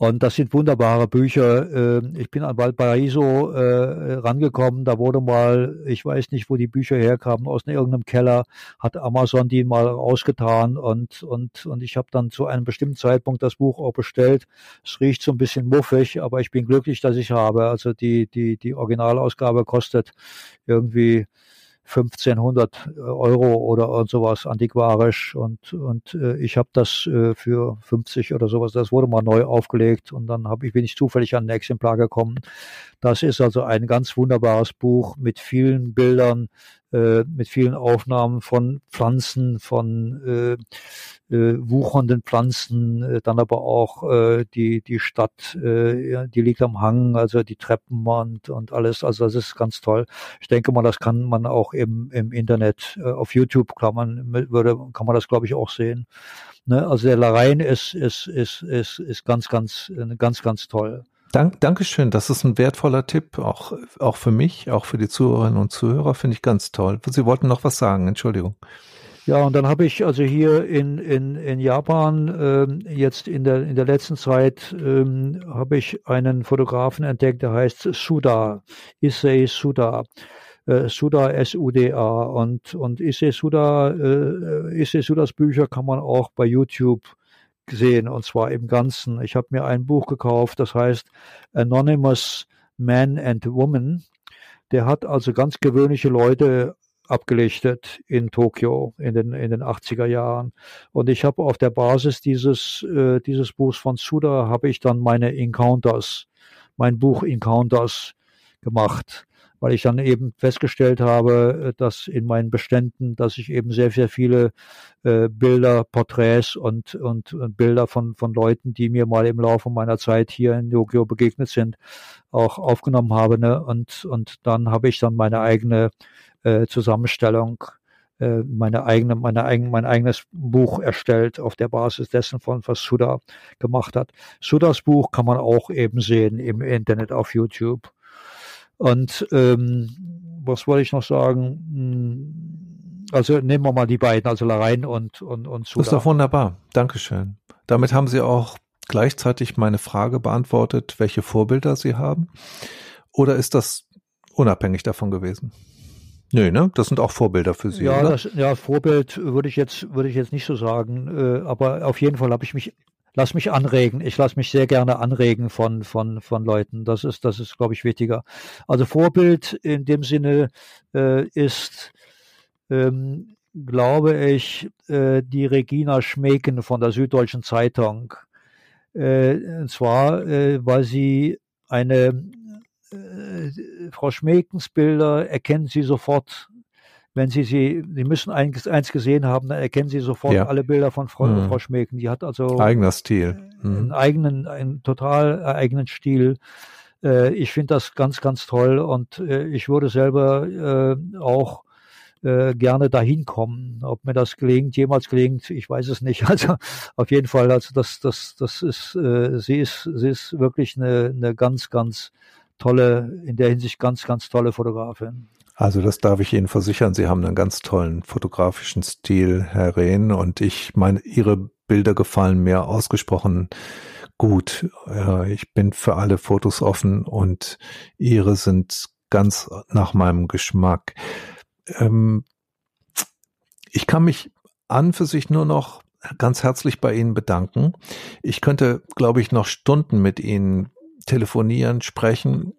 Und das sind wunderbare Bücher. Ähm, ich bin an Valparaiso äh, rangekommen. Da wurde mal, ich weiß nicht, wo die Bücher herkamen, aus irgendeinem Keller, hat Amazon die mal rausgetan und, und, und ich habe dann zu einem bestimmten Zeitpunkt das Buch auch bestellt. Es riecht so ein bisschen muffig, aber ich bin glücklich, dass ich habe. Also die, die, die Originalausgabe kostet irgendwie 1500 Euro oder sowas antiquarisch und und äh, ich habe das äh, für 50 oder sowas, das wurde mal neu aufgelegt und dann habe ich bin ich zufällig an ein Exemplar gekommen. Das ist also ein ganz wunderbares Buch mit vielen Bildern, äh, mit vielen Aufnahmen von Pflanzen, von äh, äh, wuchernden Pflanzen, äh, dann aber auch äh, die die Stadt, äh, die liegt am Hang, also die Treppen und, und alles. Also das ist ganz toll. Ich denke mal, das kann man auch im, im Internet äh, auf YouTube kann man würde kann man das glaube ich auch sehen. Ne? Also der Larein ist ist ist ist ist ganz ganz ganz ganz toll. Dank, Dankeschön, das ist ein wertvoller Tipp, auch, auch für mich, auch für die Zuhörerinnen und Zuhörer, finde ich ganz toll. Sie wollten noch was sagen, Entschuldigung. Ja, und dann habe ich also hier in, in, in Japan ähm, jetzt in der, in der letzten Zeit ähm, habe ich einen Fotografen entdeckt, der heißt Suda, Issei Suda. Äh, Suda S-U-D-A und, und Issei Suda, äh, Issei Sudas Bücher kann man auch bei YouTube gesehen und zwar im Ganzen. Ich habe mir ein Buch gekauft, das heißt Anonymous Man and Woman. Der hat also ganz gewöhnliche Leute abgelichtet in Tokio in den, in den 80er Jahren. Und ich habe auf der Basis dieses, äh, dieses Buchs von Suda habe ich dann meine Encounters, mein Buch Encounters gemacht weil ich dann eben festgestellt habe, äh, dass in meinen Beständen, dass ich eben sehr, sehr viele äh, Bilder, Porträts und, und, und Bilder von, von Leuten, die mir mal im Laufe meiner Zeit hier in Tokio begegnet sind, auch aufgenommen habe. Ne? Und, und dann habe ich dann meine eigene äh, Zusammenstellung äh, meine eigene, meine eigen, mein eigenes Buch erstellt auf der Basis dessen von was Suda gemacht hat. Sudas Buch kann man auch eben sehen im Internet auf YouTube. Und ähm, was wollte ich noch sagen? Hm, also nehmen wir mal die beiden, also Larein und, und, und Suda. Das ist doch wunderbar. Dankeschön. Damit haben Sie auch gleichzeitig meine Frage beantwortet, welche Vorbilder Sie haben. Oder ist das unabhängig davon gewesen? Nö, ne? Das sind auch Vorbilder für Sie. Ja, das, ja Vorbild würde ich jetzt würde ich jetzt nicht so sagen, äh, aber auf jeden Fall habe ich mich lass mich anregen. Ich lasse mich sehr gerne anregen von, von, von Leuten. Das ist, das ist, glaube ich, wichtiger. Also Vorbild in dem Sinne äh, ist, ähm, glaube ich, äh, die Regina Schmeken von der Süddeutschen Zeitung. Äh, und zwar, äh, weil sie eine äh, Frau Schmekens Bilder erkennen Sie sofort wenn Sie sie, Sie müssen eins, eins gesehen haben, dann erkennen Sie sofort ja. alle Bilder von Frau, mhm. Frau Schmecken. Die hat also eigener Stil, mhm. einen eigenen, einen total eigenen Stil. Äh, ich finde das ganz, ganz toll und äh, ich würde selber äh, auch äh, gerne dahin kommen. Ob mir das gelingt, jemals gelingt, ich weiß es nicht. Also auf jeden Fall, also das, das, das ist, äh, sie ist, sie ist wirklich eine, eine ganz, ganz tolle, in der Hinsicht ganz, ganz tolle Fotografin. Also das darf ich Ihnen versichern. Sie haben einen ganz tollen fotografischen Stil, Herr Rehn. Und ich meine, Ihre Bilder gefallen mir ausgesprochen gut. Ich bin für alle Fotos offen und Ihre sind ganz nach meinem Geschmack. Ähm, ich kann mich an für sich nur noch ganz herzlich bei Ihnen bedanken. Ich könnte, glaube ich, noch Stunden mit Ihnen telefonieren, sprechen,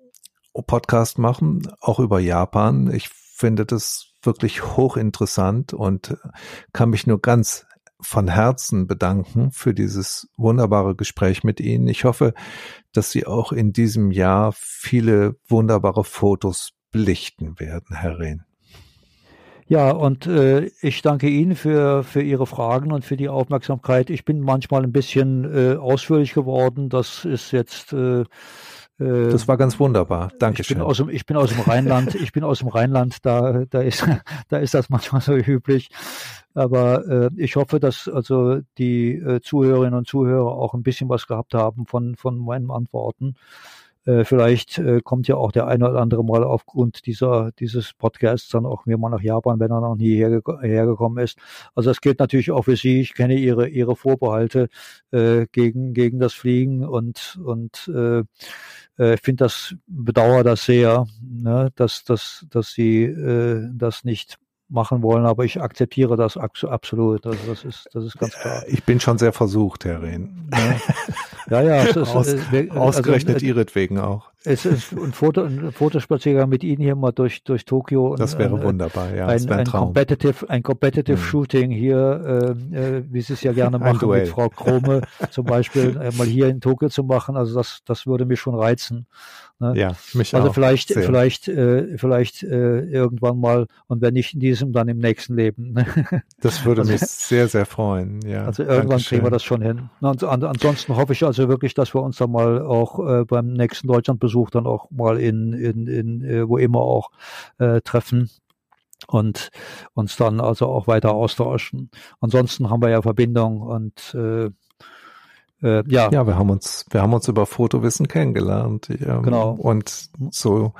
Podcast machen, auch über Japan. Ich finde das wirklich hochinteressant und kann mich nur ganz von Herzen bedanken für dieses wunderbare Gespräch mit Ihnen. Ich hoffe, dass Sie auch in diesem Jahr viele wunderbare Fotos belichten werden, Herr Rehn. Ja, und äh, ich danke Ihnen für, für Ihre Fragen und für die Aufmerksamkeit. Ich bin manchmal ein bisschen äh, ausführlich geworden. Das ist jetzt äh, das war ganz wunderbar. Dankeschön. Ich bin aus dem, ich bin aus dem Rheinland. ich bin aus dem Rheinland. Da, da ist, da ist das manchmal so üblich. Aber äh, ich hoffe, dass also die äh, Zuhörerinnen und Zuhörer auch ein bisschen was gehabt haben von, von meinen Antworten. Äh, vielleicht äh, kommt ja auch der eine oder andere mal aufgrund dieser, dieses Podcasts dann auch mir mal nach Japan, wenn er noch nie herge hergekommen ist. Also das gilt natürlich auch für Sie. Ich kenne Ihre, Ihre Vorbehalte äh, gegen, gegen das Fliegen und, und äh, äh, finde das, bedauere das sehr, ne, dass, dass, dass Sie äh, das nicht machen wollen, aber ich akzeptiere das absolut. Also das ist, das ist ganz klar. Ich bin schon sehr versucht, Herr Rehn. Ja, ja. ja es ist, Aus, äh, ausgerechnet also, ihretwegen auch. Es ist ein, Foto, ein Fotospaziergang mit Ihnen hier mal durch, durch Tokio. Das wäre äh, wunderbar, ja. Ein, ein, Competitive, ein Competitive mhm. Shooting hier, äh, äh, wie Sie es ja gerne machen mit Frau Krome zum Beispiel, äh, mal hier in Tokio zu machen. Also das, das würde mich schon reizen. Ne? Ja, mich also auch. vielleicht, sehr. vielleicht, äh, vielleicht äh, irgendwann mal und wenn nicht in diesem, dann im nächsten Leben. Ne? das würde also, mich sehr, sehr freuen. Ja, also irgendwann Dankeschön. kriegen wir das schon hin. An, ansonsten hoffe ich also wirklich, dass wir uns dann mal auch beim nächsten Deutschlandbesuch dann auch mal in, in, in äh, wo immer auch äh, treffen und uns dann also auch weiter austauschen. Ansonsten haben wir ja Verbindung und äh, äh, ja. Ja, wir haben uns, wir haben uns über Fotowissen kennengelernt. Ja. Genau. Und so,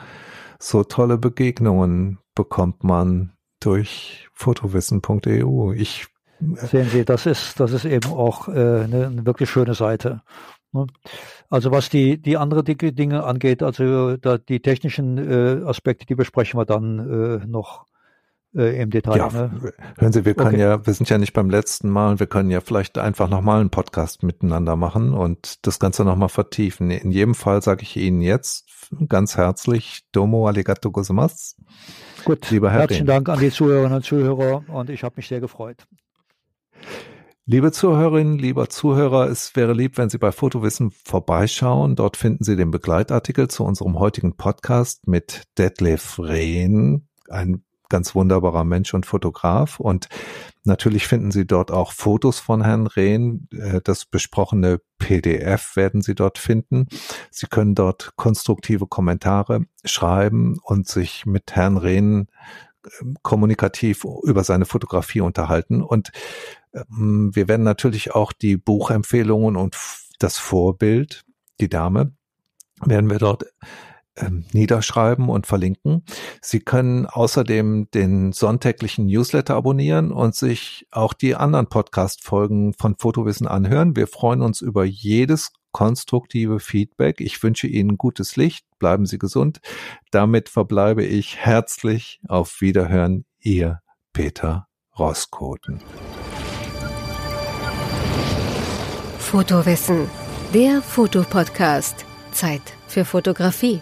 so tolle Begegnungen bekommt man durch fotowissen.eu. Ich Sehen Sie, das ist, das ist eben auch äh, eine, eine wirklich schöne Seite. Ne? Also was die, die andere Dinge angeht, also da, die technischen äh, Aspekte, die besprechen wir dann äh, noch äh, im Detail. Ja, ne? hören Sie, wir können okay. ja, wir sind ja nicht beim letzten Mal, wir können ja vielleicht einfach nochmal einen Podcast miteinander machen und das Ganze nochmal vertiefen. In jedem Fall sage ich Ihnen jetzt ganz herzlich Domo Arigato gozaimasu. Gut, lieber Herr herzlichen Dank an die Zuhörerinnen und Zuhörer und ich habe mich sehr gefreut. Liebe Zuhörerinnen, lieber Zuhörer, es wäre lieb, wenn Sie bei Fotowissen vorbeischauen. Dort finden Sie den Begleitartikel zu unserem heutigen Podcast mit Detlef Rehn, ein ganz wunderbarer Mensch und Fotograf. Und natürlich finden Sie dort auch Fotos von Herrn Rehn. Äh, das besprochene PDF werden Sie dort finden. Sie können dort konstruktive Kommentare schreiben und sich mit Herrn Rehn kommunikativ über seine Fotografie unterhalten. Und ähm, wir werden natürlich auch die Buchempfehlungen und das Vorbild, die Dame, werden wir dort ähm, niederschreiben und verlinken. Sie können außerdem den sonntäglichen Newsletter abonnieren und sich auch die anderen Podcast-Folgen von Fotowissen anhören. Wir freuen uns über jedes konstruktive Feedback. Ich wünsche Ihnen gutes Licht. Bleiben Sie gesund. Damit verbleibe ich herzlich auf Wiederhören. Ihr Peter Roskoten. Fotowissen, der Fotopodcast. Zeit für Fotografie.